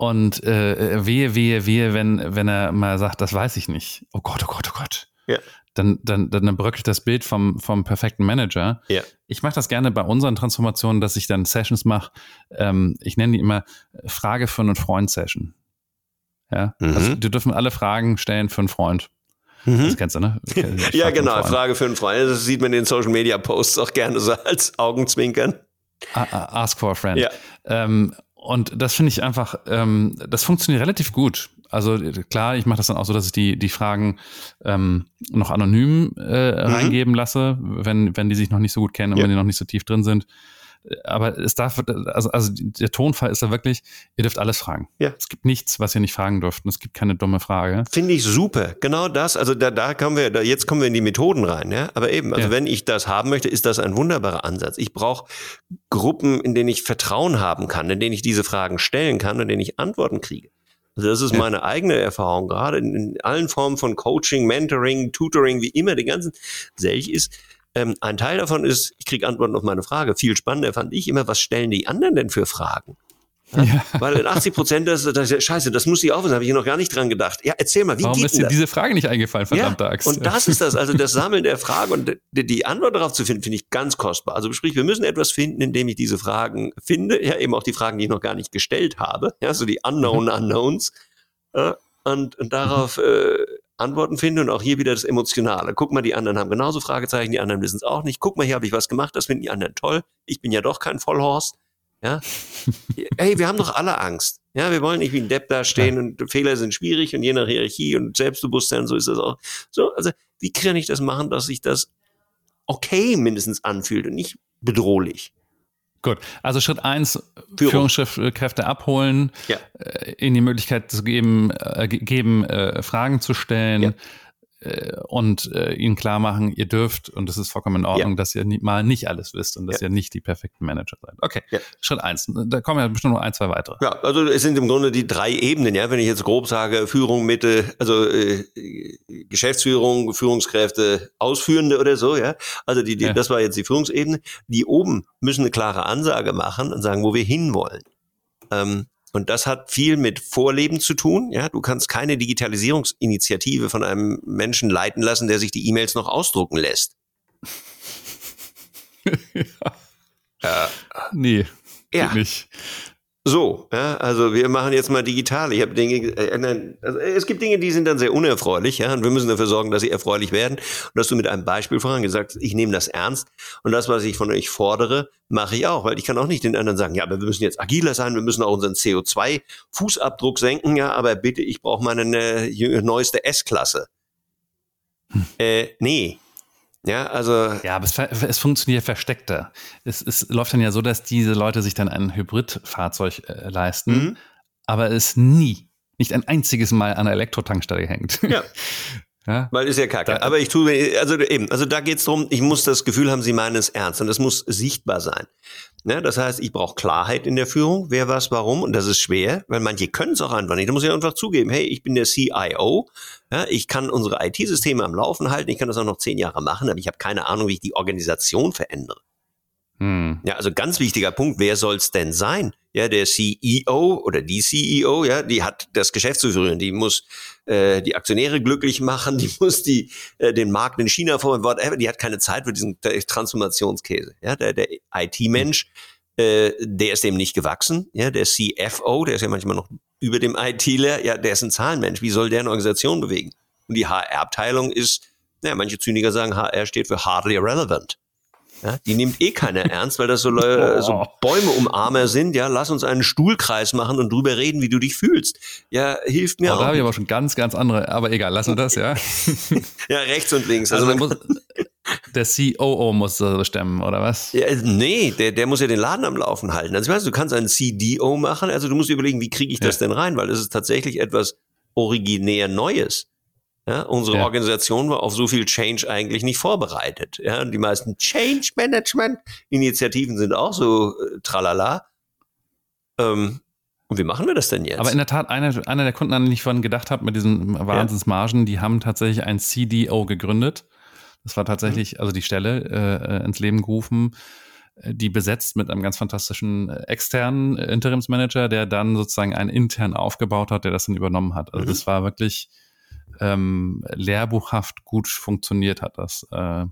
Und äh, wehe, wehe, wehe, wenn, wenn er mal sagt, das weiß ich nicht. Oh Gott, oh Gott, oh Gott. Ja. Dann, dann, dann bröckelt das Bild vom, vom perfekten Manager. Ja. Ich mache das gerne bei unseren Transformationen, dass ich dann Sessions mache. Ähm, ich nenne die immer Frage für einen Freund-Session. Ja. Mhm. Also, die dürfen alle Fragen stellen für einen Freund. Mhm. Das kennst du, ne? [laughs] Ja, genau. Frage für einen Freund. Das sieht man in den Social Media Posts auch gerne so als Augenzwinkern. Ask for a friend. Ja. Ähm, und das finde ich einfach, ähm, das funktioniert relativ gut. Also klar, ich mache das dann auch so, dass ich die, die Fragen ähm, noch anonym äh, mhm. reingeben lasse, wenn, wenn die sich noch nicht so gut kennen und ja. wenn die noch nicht so tief drin sind aber es darf, also, also der Tonfall ist da wirklich, ihr dürft alles fragen. Ja. Es gibt nichts, was ihr nicht fragen dürft. Und es gibt keine dumme Frage. Finde ich super. Genau das. Also da, da kommen wir, da, jetzt kommen wir in die Methoden rein. Ja? Aber eben, also ja. wenn ich das haben möchte, ist das ein wunderbarer Ansatz. Ich brauche Gruppen, in denen ich Vertrauen haben kann, in denen ich diese Fragen stellen kann und in denen ich Antworten kriege. Also das ist meine eigene Erfahrung, gerade in, in, allen Formen von Coaching, Mentoring, Tutoring, wie immer, die ganzen, Selch ist, ähm, ein Teil davon ist, ich kriege Antworten auf meine Frage. Viel spannender fand ich immer, was stellen die anderen denn für Fragen? Ja? Ja. Weil in 80 Prozent, das, das, scheiße, das muss ich aufwissen, habe ich noch gar nicht dran gedacht. Ja, erzähl mal, wie Warum ist dir diese Frage nicht eingefallen, verdammte ja, Axt? Und das ist das, also das Sammeln der Frage und die, die Antwort darauf zu finden, finde ich ganz kostbar. Also sprich, wir müssen etwas finden, indem ich diese Fragen finde, ja, eben auch die Fragen, die ich noch gar nicht gestellt habe, ja, so die Unknown mhm. Unknowns. Äh, und, und darauf äh, Antworten finde und auch hier wieder das Emotionale. Guck mal, die anderen haben genauso Fragezeichen, die anderen wissen es auch nicht. Guck mal, hier habe ich was gemacht, das finden die anderen toll. Ich bin ja doch kein Vollhorst. Ja. [laughs] Ey, wir haben doch alle Angst. Ja, wir wollen nicht wie ein Depp da stehen ja. und Fehler sind schwierig und je nach Hierarchie und Selbstbewusstsein, so ist das auch. So, also, wie kann ich das machen, dass sich das okay mindestens anfühlt und nicht bedrohlich? Gut, also Schritt eins Führung. Führungskräfte abholen, ja. äh, ihnen die Möglichkeit zu geben, äh, geben äh, Fragen zu stellen, ja äh, und äh, ihnen klar machen, ihr dürft und es ist vollkommen in Ordnung, ja. dass ihr nie, mal nicht alles wisst und dass ja. ihr nicht die perfekten Manager seid. Okay, ja. Schritt eins. Da kommen ja bestimmt noch ein, zwei weitere. Ja, also es sind im Grunde die drei Ebenen, ja, wenn ich jetzt grob sage, Führung, Mitte, also äh, Geschäftsführung, Führungskräfte, Ausführende oder so, ja. Also die, die das war jetzt die Führungsebene. Die oben müssen eine klare Ansage machen und sagen, wo wir hinwollen. Ähm, und das hat viel mit Vorleben zu tun. Ja, du kannst keine Digitalisierungsinitiative von einem Menschen leiten lassen, der sich die E-Mails noch ausdrucken lässt. [laughs] ja. Äh, nee, ja. nicht. So, ja, also wir machen jetzt mal digital. Ich habe Dinge, äh, also es gibt Dinge, die sind dann sehr unerfreulich, ja, und wir müssen dafür sorgen, dass sie erfreulich werden. Und dass du mit einem Beispiel vorangesagt, ich nehme das ernst und das, was ich von euch fordere, mache ich auch, weil ich kann auch nicht den anderen sagen, ja, aber wir müssen jetzt agiler sein, wir müssen auch unseren CO2-Fußabdruck senken, ja, aber bitte, ich brauche meine äh, neueste S-Klasse. Hm. Äh, nee, ja, also. Ja, aber es, es funktioniert versteckter. Es, es läuft dann ja so, dass diese Leute sich dann ein Hybridfahrzeug äh, leisten, mhm. aber es nie, nicht ein einziges Mal an der Elektrotankstelle hängt. Ja. [laughs] Ja? Weil ist ja kacke. Da, aber ich tue, also eben, also da geht's drum, ich muss das Gefühl haben, sie meinen es ernst und das muss sichtbar sein. Ja, das heißt, ich brauche Klarheit in der Führung, wer was, warum und das ist schwer, weil manche können es auch einfach nicht. Da muss ich einfach zugeben, hey, ich bin der CIO, ja, ich kann unsere IT-Systeme am Laufen halten, ich kann das auch noch zehn Jahre machen, aber ich habe keine Ahnung, wie ich die Organisation verändere. Hm. Ja, also ganz wichtiger Punkt, wer soll es denn sein? Ja, der CEO oder die CEO, ja, die hat das Geschäft zu führen, die muss äh, die Aktionäre glücklich machen, [laughs] die muss die äh, den Markt in China vor whatever, die hat keine Zeit für diesen Transformationskäse. Ja, der, der IT-Mensch, äh, der ist dem nicht gewachsen. Ja, der CFO, der ist ja manchmal noch über dem ITler, ja, der ist ein Zahlenmensch. Wie soll der eine Organisation bewegen? Und die HR-Abteilung ist, ja, manche Zyniker sagen, HR steht für hardly relevant. Ja, die nimmt eh keiner ernst, weil das so, oh. [laughs] so Bäume umarmer sind. Ja, lass uns einen Stuhlkreis machen und drüber reden, wie du dich fühlst. Ja, hilft mir oh, auch. Da habe ich aber schon ganz, ganz andere, aber egal, lassen wir das, ja. [laughs] ja, rechts und links. Also, also man muss, Der COO muss das stemmen, oder was? Ja, nee, der, der muss ja den Laden am Laufen halten. Also ich weiß, du kannst einen CDO machen, also du musst überlegen, wie kriege ich das ja. denn rein, weil es ist tatsächlich etwas originär Neues. Ja, unsere ja. Organisation war auf so viel Change eigentlich nicht vorbereitet. Ja, und die meisten Change Management Initiativen sind auch so äh, tralala. Ähm, und wie machen wir das denn jetzt? Aber in der Tat, einer, einer der Kunden, an den ich vorhin gedacht habe, mit diesen Wahnsinnsmargen, die haben tatsächlich ein CDO gegründet. Das war tatsächlich, mhm. also die Stelle äh, äh, ins Leben gerufen, äh, die besetzt mit einem ganz fantastischen äh, externen Interimsmanager, der dann sozusagen einen intern aufgebaut hat, der das dann übernommen hat. Also mhm. das war wirklich ähm, lehrbuchhaft gut funktioniert hat das. Äh,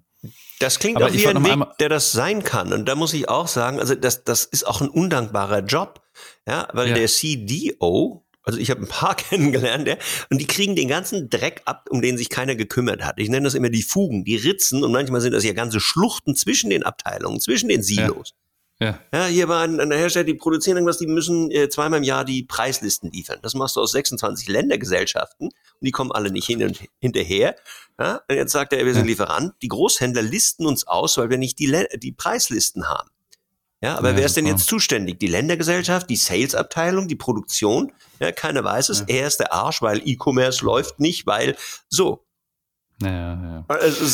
das klingt Aber auch wie ein Weg, der das sein kann. Und da muss ich auch sagen, also das, das ist auch ein undankbarer Job. Ja, weil ja. der CDO, also ich habe ein paar [laughs] kennengelernt, ja, und die kriegen den ganzen Dreck ab, um den sich keiner gekümmert hat. Ich nenne das immer die Fugen, die Ritzen und manchmal sind das ja ganze Schluchten zwischen den Abteilungen, zwischen den Silos. Ja. Ja. hier war ein, ein Hersteller, die produzieren irgendwas, die müssen äh, zweimal im Jahr die Preislisten liefern. Das machst du aus 26 Ländergesellschaften und die kommen alle nicht hin und hinterher. Ja, und jetzt sagt er, wir sind Lieferant. Die Großhändler listen uns aus, weil wir nicht die, die Preislisten haben. Ja, aber ja, wer ist denn jetzt zuständig? Die Ländergesellschaft, die Salesabteilung, die Produktion? Ja, keiner weiß es. Ja. Er ist der Arsch, weil E-Commerce läuft nicht, weil so. Ja, ja.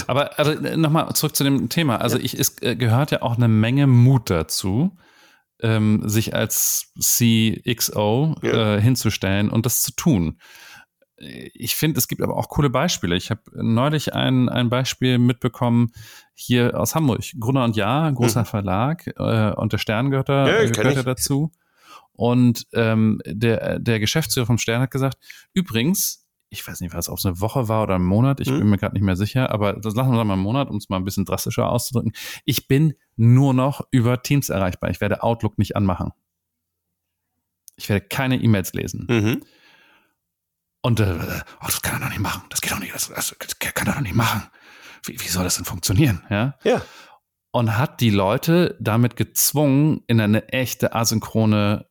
Aber also, nochmal zurück zu dem Thema. Also ja. ich, es äh, gehört ja auch eine Menge Mut dazu, ähm, sich als CXO ja. äh, hinzustellen und das zu tun. Ich finde, es gibt aber auch coole Beispiele. Ich habe neulich ein, ein Beispiel mitbekommen hier aus Hamburg. Gruner und Ja, großer hm. Verlag äh, und der Stern gehört, da, ja, gehört dazu. Und ähm, der, der Geschäftsführer vom Stern hat gesagt, übrigens, ich weiß nicht, was ob es eine Woche war oder ein Monat, ich hm. bin mir gerade nicht mehr sicher, aber das lassen wir mal einen Monat, um es mal ein bisschen drastischer auszudrücken. Ich bin nur noch über Teams erreichbar. Ich werde Outlook nicht anmachen. Ich werde keine E-Mails lesen. Mhm. Und äh, oh, das kann er doch nicht machen. Das geht doch nicht. Das, das, das kann er doch nicht machen. Wie, wie soll das denn funktionieren? Ja. Ja. Und hat die Leute damit gezwungen, in eine echte asynchrone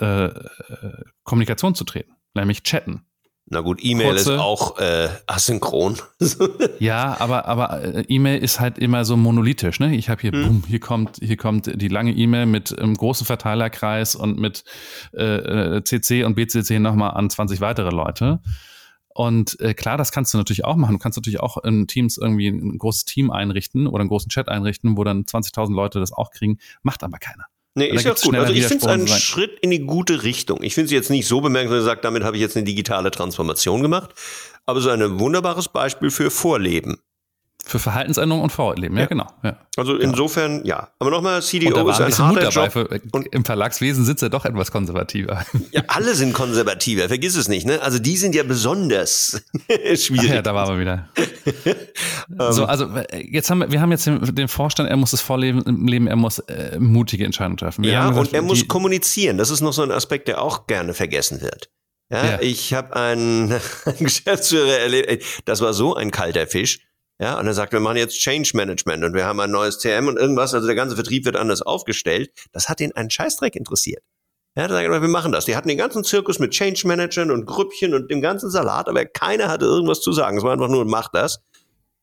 äh, äh Kommunikation zu treten, nämlich chatten. Na gut, E-Mail ist auch äh, asynchron. [laughs] ja, aber aber äh, E-Mail ist halt immer so monolithisch. Ne? Ich habe hier, hm. boom, hier kommt hier kommt die lange E-Mail mit einem großen Verteilerkreis und mit äh, CC äh, und BCC nochmal an 20 weitere Leute. Und äh, klar, das kannst du natürlich auch machen. Du kannst natürlich auch in Teams irgendwie ein großes Team einrichten oder einen großen Chat einrichten, wo dann 20.000 Leute das auch kriegen. Macht aber keiner. Nee, ist ja gut. Also ich finde es einen sein. Schritt in die gute Richtung. Ich finde es jetzt nicht so bemerkenswert, sagt, damit habe ich jetzt eine digitale Transformation gemacht, aber so ein wunderbares Beispiel für Vorleben. Für Verhaltensänderung und Vorleben, ja, ja genau. Ja. Also genau. insofern, ja. Aber nochmal, CDO ist ein, ein harter Job. Für, und Im Verlagswesen sitzt er doch etwas konservativer. [laughs] Ja, alle sind konservativer, vergiss es nicht. Ne? Also die sind ja besonders [laughs] schwierig. Ach ja, da waren wir wieder. [laughs] so, ähm. also jetzt haben wir, wir haben jetzt den, den Vorstand, er muss das Vorleben Leben, er muss äh, mutige Entscheidungen treffen. Wir ja, gesagt, und er muss kommunizieren. Das ist noch so ein Aspekt, der auch gerne vergessen wird. Ja, ja. ich habe einen, einen Geschäftsführer erlebt, das war so ein kalter Fisch ja, und er sagt, wir machen jetzt Change Management und wir haben ein neues CM und irgendwas, also der ganze Vertrieb wird anders aufgestellt. Das hat ihn einen Scheißdreck interessiert. Ja, da sagt er, wir machen das. Die hatten den ganzen Zirkus mit Change Managern und Grüppchen und dem ganzen Salat, aber keiner hatte irgendwas zu sagen. Es war einfach nur, mach das.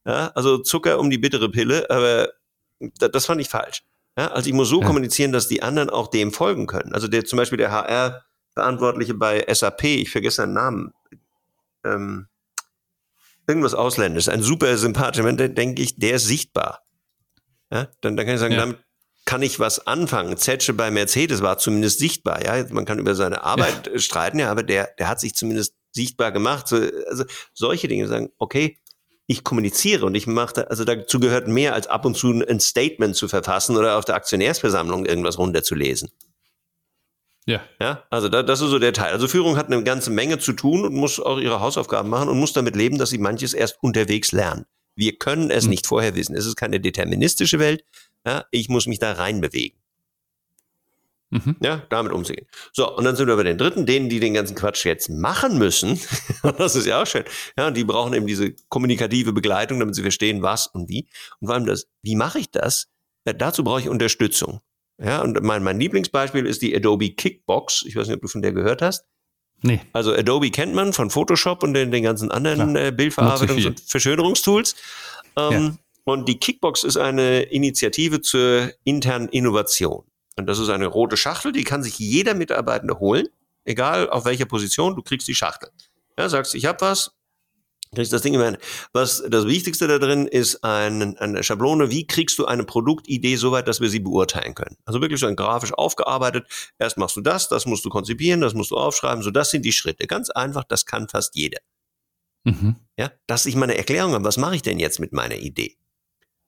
Ja, also Zucker um die bittere Pille, aber das fand ich falsch. Ja, also ich muss so ja. kommunizieren, dass die anderen auch dem folgen können. Also der zum Beispiel der HR-Verantwortliche bei SAP, ich vergesse seinen Namen, ähm, irgendwas Ausländisches, ein super sympathischer Mensch, denke ich, der ist sichtbar. Ja, dann, dann kann ich sagen, ja. damit kann ich was anfangen. Zetsche bei Mercedes war zumindest sichtbar. Ja, man kann über seine Arbeit ja. streiten, ja, aber der, der hat sich zumindest sichtbar gemacht. So, also solche Dinge sagen, okay, ich kommuniziere und ich mache, also dazu gehört mehr als ab und zu ein Statement zu verfassen oder auf der Aktionärsversammlung irgendwas runterzulesen. Ja. Ja, also da, das ist so der Teil. Also Führung hat eine ganze Menge zu tun und muss auch ihre Hausaufgaben machen und muss damit leben, dass sie manches erst unterwegs lernen. Wir können es mhm. nicht vorher wissen. Es ist keine deterministische Welt. Ja, ich muss mich da reinbewegen. Mhm. Ja, damit umzugehen. So, und dann sind wir bei den Dritten, denen, die den ganzen Quatsch jetzt machen müssen. [laughs] das ist ja auch schön. Ja, und die brauchen eben diese kommunikative Begleitung, damit sie verstehen, was und wie. Und vor allem das, wie mache ich das? Ja, dazu brauche ich Unterstützung. Ja, und mein, mein Lieblingsbeispiel ist die Adobe Kickbox. Ich weiß nicht, ob du von der gehört hast. Nee. Also Adobe kennt man von Photoshop und den, den ganzen anderen äh, Bildverarbeitungs- und Verschönerungstools. Ähm, ja. Und die Kickbox ist eine Initiative zur internen Innovation. Und das ist eine rote Schachtel, die kann sich jeder Mitarbeitende holen, egal auf welcher Position, du kriegst die Schachtel. Ja, sagst, ich habe was, kriegst das Ding immer. Was das Wichtigste da drin ist ein, eine Schablone. Wie kriegst du eine Produktidee so weit, dass wir sie beurteilen können? Also wirklich so ein grafisch aufgearbeitet. Erst machst du das, das musst du konzipieren, das musst du aufschreiben. So, das sind die Schritte. Ganz einfach, das kann fast jeder. Mhm. Ja, dass ich meine Erklärung habe, was mache ich denn jetzt mit meiner Idee?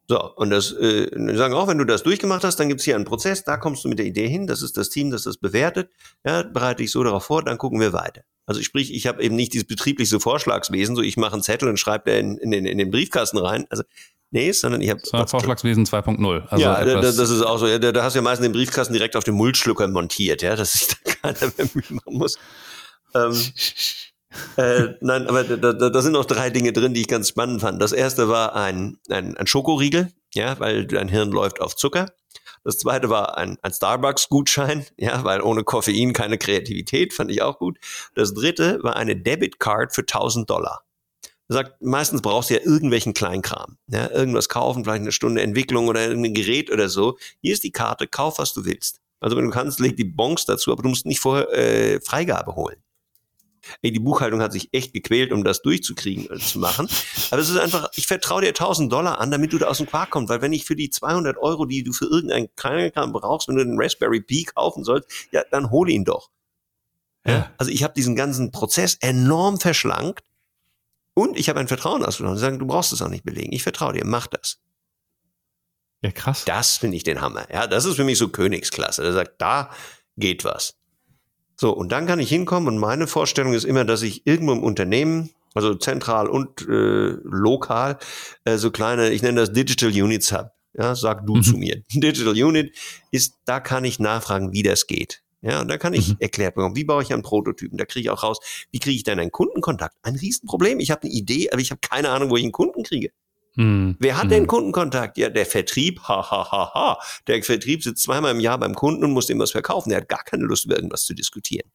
So, und das äh, sagen auch, wenn du das durchgemacht hast, dann gibt's hier einen Prozess, da kommst du mit der Idee hin, das ist das Team, das das bewertet, ja, bereite ich so darauf vor, dann gucken wir weiter. Also sprich, ich habe eben nicht dieses betriebliche Vorschlagswesen, so ich mache einen Zettel und schreibe den in, in, in den Briefkasten rein. Also Nee, sondern ich habe. Vorschlagswesen 2.0. Also ja, das, das, ist auch so. Ja, da, da hast du ja meistens den Briefkasten direkt auf dem Mulchschlucker montiert, ja, dass sich da [laughs] keiner mehr Mühe machen muss. Ähm, [laughs] äh, nein, aber da, da, da sind noch drei Dinge drin, die ich ganz spannend fand. Das erste war ein, ein, ein Schokoriegel, ja, weil dein Hirn läuft auf Zucker. Das zweite war ein, ein Starbucks-Gutschein, [laughs] ja, weil ohne Koffein keine Kreativität, fand ich auch gut. Das dritte war eine Debit-Card für 1000 Dollar. Er sagt, meistens brauchst du ja irgendwelchen Kleinkram, ja, irgendwas kaufen, vielleicht eine Stunde Entwicklung oder irgendein Gerät oder so. Hier ist die Karte, kauf, was du willst. Also wenn du kannst, leg die Bons dazu, aber du musst nicht vorher äh, Freigabe holen. Ey, die Buchhaltung hat sich echt gequält, um das durchzukriegen, äh, zu machen. Aber es ist einfach, ich vertraue dir 1000 Dollar an, damit du da aus dem Quark kommst, weil wenn ich für die 200 Euro, die du für irgendeinen Kleinkram brauchst, wenn du den Raspberry Pi kaufen sollst, ja, dann hol ihn doch. Ja. Also ich habe diesen ganzen Prozess enorm verschlankt und ich habe ein Vertrauen ausgenommen. Sie sagen, du brauchst es auch nicht belegen. Ich vertraue dir, mach das. Ja, krass. Das finde ich den Hammer. Ja, das ist für mich so Königsklasse. Der sagt, da geht was. So, und dann kann ich hinkommen und meine Vorstellung ist immer, dass ich irgendwo im Unternehmen, also zentral und äh, lokal, äh, so kleine, ich nenne das Digital Units habe. Ja, sag du mhm. zu mir. [laughs] Digital Unit ist, da kann ich nachfragen, wie das geht. Ja, und da kann ich mhm. erklärt bekommen, wie baue ich einen Prototypen, da kriege ich auch raus, wie kriege ich denn einen Kundenkontakt? Ein Riesenproblem. Ich habe eine Idee, aber ich habe keine Ahnung, wo ich einen Kunden kriege. Hm. Wer hat hm. denn Kundenkontakt? Ja, der Vertrieb, ha, ha, ha, ha. Der Vertrieb sitzt zweimal im Jahr beim Kunden und muss ihm was verkaufen. Der hat gar keine Lust, über irgendwas zu diskutieren.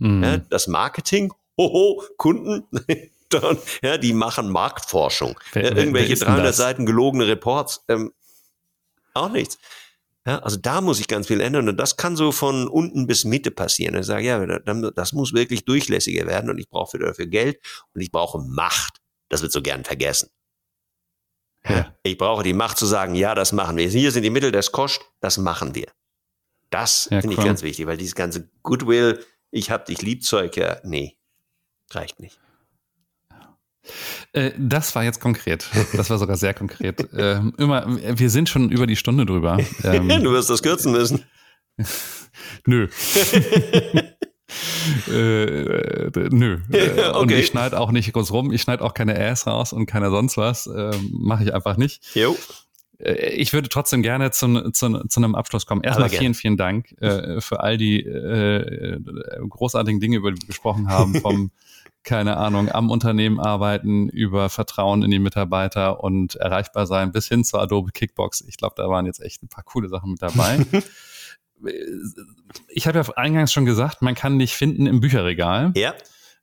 Hm. Ja, das Marketing, hoho, Kunden, [laughs] dann, ja, die machen Marktforschung. Wer, ja, irgendwelche 300 Seiten gelogene Reports, ähm, auch nichts. Ja, also da muss ich ganz viel ändern und das kann so von unten bis Mitte passieren. Ich sage, ja, das muss wirklich durchlässiger werden und ich brauche dafür Geld und ich brauche Macht. Das wird so gern vergessen. Ja. Ich brauche die Macht zu sagen, ja, das machen wir. Hier sind die Mittel, das kostet, das machen wir. Das ja, finde ich ganz wichtig, weil dieses ganze Goodwill, ich hab dich lieb Zeug, ja, nee, reicht nicht. Äh, das war jetzt konkret. Das war sogar sehr konkret. [laughs] ähm, immer, wir sind schon über die Stunde drüber. [laughs] Ähm, du wirst das kürzen müssen. [laughs] Nö. Äh, äh, nö. [laughs] okay. Und ich schneide auch nicht groß rum. Ich schneide auch keine Ass raus und keine sonst was. Äh, Mache ich einfach nicht. Jo. Äh, ich würde trotzdem gerne zu, zu, zu einem Abschluss kommen. Erstmal vielen, vielen Dank äh, für all die äh, großartigen Dinge, über die wir gesprochen haben, [laughs] vom keine Ahnung, am Unternehmen arbeiten, über Vertrauen in die Mitarbeiter und erreichbar sein bis hin zur Adobe Kickbox. Ich glaube, da waren jetzt echt ein paar coole Sachen mit dabei. [laughs] ich habe ja eingangs schon gesagt, man kann dich finden im Bücherregal. Ja.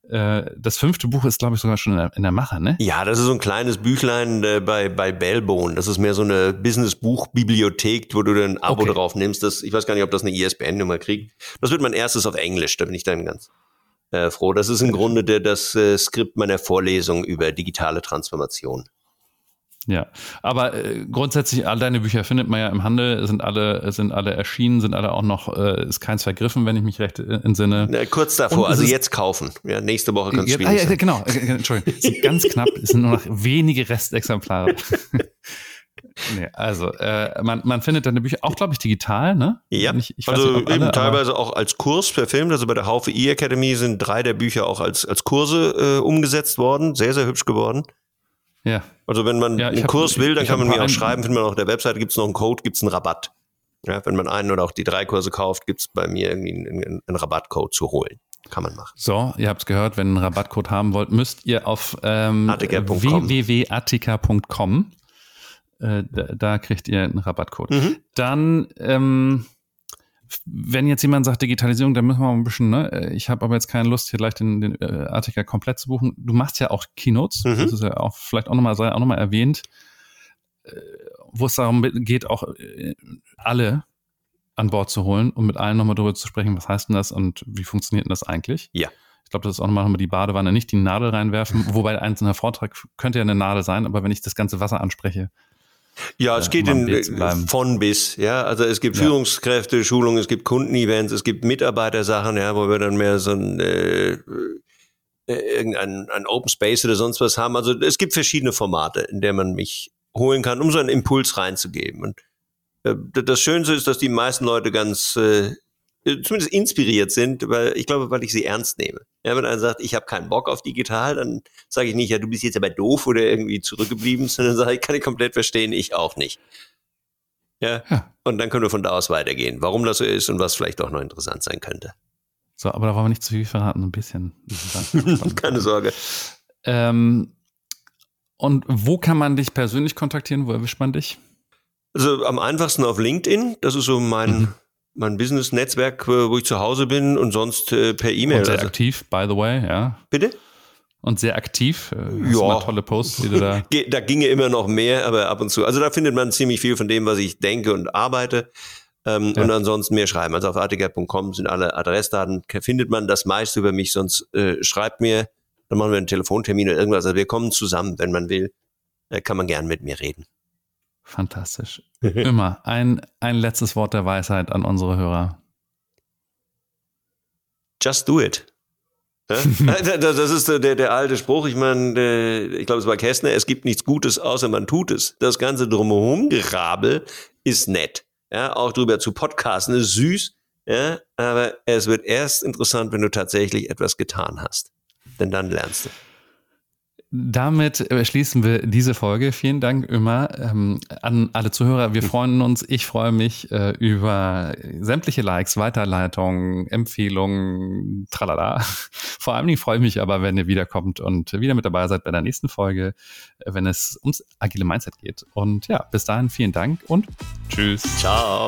Äh, das fünfte Buch ist, glaube ich, sogar schon in der, in der, Mache, ne? Ja, das ist so ein kleines Büchlein äh, bei, bei Bellbone. Das ist mehr so eine Business-Buch-Bibliothek, wo du ein Abo okay. drauf nimmst. Das, ich weiß gar nicht, ob das eine ISBN-Nummer kriegt. Das wird mein erstes auf Englisch, da bin ich dann ganz äh, froh. Das ist im Grunde der, das äh, Skript meiner Vorlesung über digitale Transformation. Ja, aber äh, grundsätzlich all deine Bücher findet man ja im Handel, sind alle sind alle erschienen, sind alle auch noch äh, ist keins vergriffen, wenn ich mich recht äh, entsinne. Na, kurz davor, also jetzt kaufen. Ja, nächste Woche kannst du spielen. Ah, ja, genau, äh, äh, Entschuldigung, sind ganz knapp, es sind nur noch wenige Restexemplare. [laughs] nee, also äh, man, man findet deine Bücher auch, glaube ich, digital, ne? Ja, ich, ich also nicht, alle, eben teilweise auch als Kurs verfilmt. Also bei der Haufe E-Academy sind drei der Bücher auch als, als Kurse äh, umgesetzt worden. Sehr, sehr hübsch geworden. Ja. Also wenn man ja, einen Kurs will, dann kann man mir auch schreiben, findet man auf der Webseite, gibt es noch einen Code, gibt es einen Rabatt. Ja, wenn man einen oder auch die drei Kurse kauft, gibt es bei mir irgendwie einen, einen, Rabattcode zu holen. Kann man machen. So, ihr habt es gehört, wenn ihr einen Rabattcode haben wollt, müsst ihr auf ähm, www.attica.com. Äh, da, da, kriegt ihr einen Rabattcode. Mhm. Dann ähm, wenn jetzt jemand sagt Digitalisierung, dann müssen wir mal ein bisschen, ne? Äh, ich habe aber jetzt keine Lust, hier gleich den, den äh, Artikel komplett zu buchen. Du machst ja auch Keynotes, mhm. das ist ja auch vielleicht auch nochmal, sei auch nochmal erwähnt. wo es darum geht, auch äh, alle an Bord zu holen und mit allen nochmal darüber zu sprechen, was heißt denn das und wie funktioniert denn das eigentlich? Ja. Ich glaube, das ist auch nochmal die Badewanne, nicht die Nadel reinwerfen, [laughs] wobei ein einzelner Vortrag könnte ja eine Nadel sein, aber wenn ich das ganze Wasser anspreche. Ja, es äh, geht in, von bis, ja. Also es gibt ja. Führungskräfte, Schulungen, es gibt Kundenevents, es gibt Mitarbeitersachen, ja, wo wir dann mehr so ein äh, äh, irgendein ein Open Space oder sonst was haben. Also es gibt verschiedene Formate, in der man mich holen kann, um so einen Impuls reinzugeben. Und äh, das Schönste ist, dass die meisten Leute ganz äh, zumindest inspiriert sind, weil ich glaube, weil ich sie ernst nehme. Ja, wenn einer sagt, ich habe keinen Bock auf digital, dann sage ich nicht, ja, du bist jetzt aber doof oder irgendwie zurückgeblieben, [laughs] sondern sage ich, kann ich komplett verstehen, ich auch nicht. Ja? ja. Und dann können wir von da aus weitergehen, warum das so ist und was vielleicht auch noch interessant sein könnte. So, aber da wollen wir nicht zu viel verraten, ein bisschen. [laughs] Keine Sorge. Ähm, und wo kann man dich persönlich kontaktieren? Wo erwischt man dich? Also am einfachsten auf LinkedIn. Das ist so mein, mhm. Mein Business-Netzwerk, wo ich zu Hause bin und sonst äh, per E-Mail. Und sehr also. aktiv, by the way, ja. Bitte? Und sehr aktiv. Äh, ja. tolle Posts, die du da. [laughs] da ginge immer noch mehr, aber ab und zu. Also da findet man ziemlich viel von dem, was ich denke und arbeite. Ähm, ja. Und ansonsten mehr schreiben. Also auf artiger.com sind alle Adressdaten, findet man das meiste über mich, sonst äh, schreibt mir, dann machen wir einen Telefontermin oder irgendwas. Also wir kommen zusammen, wenn man will, äh, kann man gern mit mir reden. Fantastisch. [laughs] Immer ein, ein letztes Wort der Weisheit an unsere Hörer. Just do it. Ja? [laughs] das ist der, der alte Spruch. Ich meine, ich glaube, es war Kästner, es gibt nichts Gutes, außer man tut es. Das ganze drumherum Gerabel ist nett. Ja, auch drüber zu podcasten ist süß. Ja, aber es wird erst interessant, wenn du tatsächlich etwas getan hast. Denn dann lernst du. Damit äh, schließen wir diese Folge. Vielen Dank immer ähm, an alle Zuhörer. Wir freuen uns, ich freue mich äh, über sämtliche Likes, Weiterleitungen, Empfehlungen, tralala. [laughs] Vor allen Dingen freue ich mich aber, wenn ihr wiederkommt und wieder mit dabei seid bei der nächsten Folge, äh, wenn es ums agile Mindset geht. Und ja, bis dahin vielen Dank und tschüss. Ciao.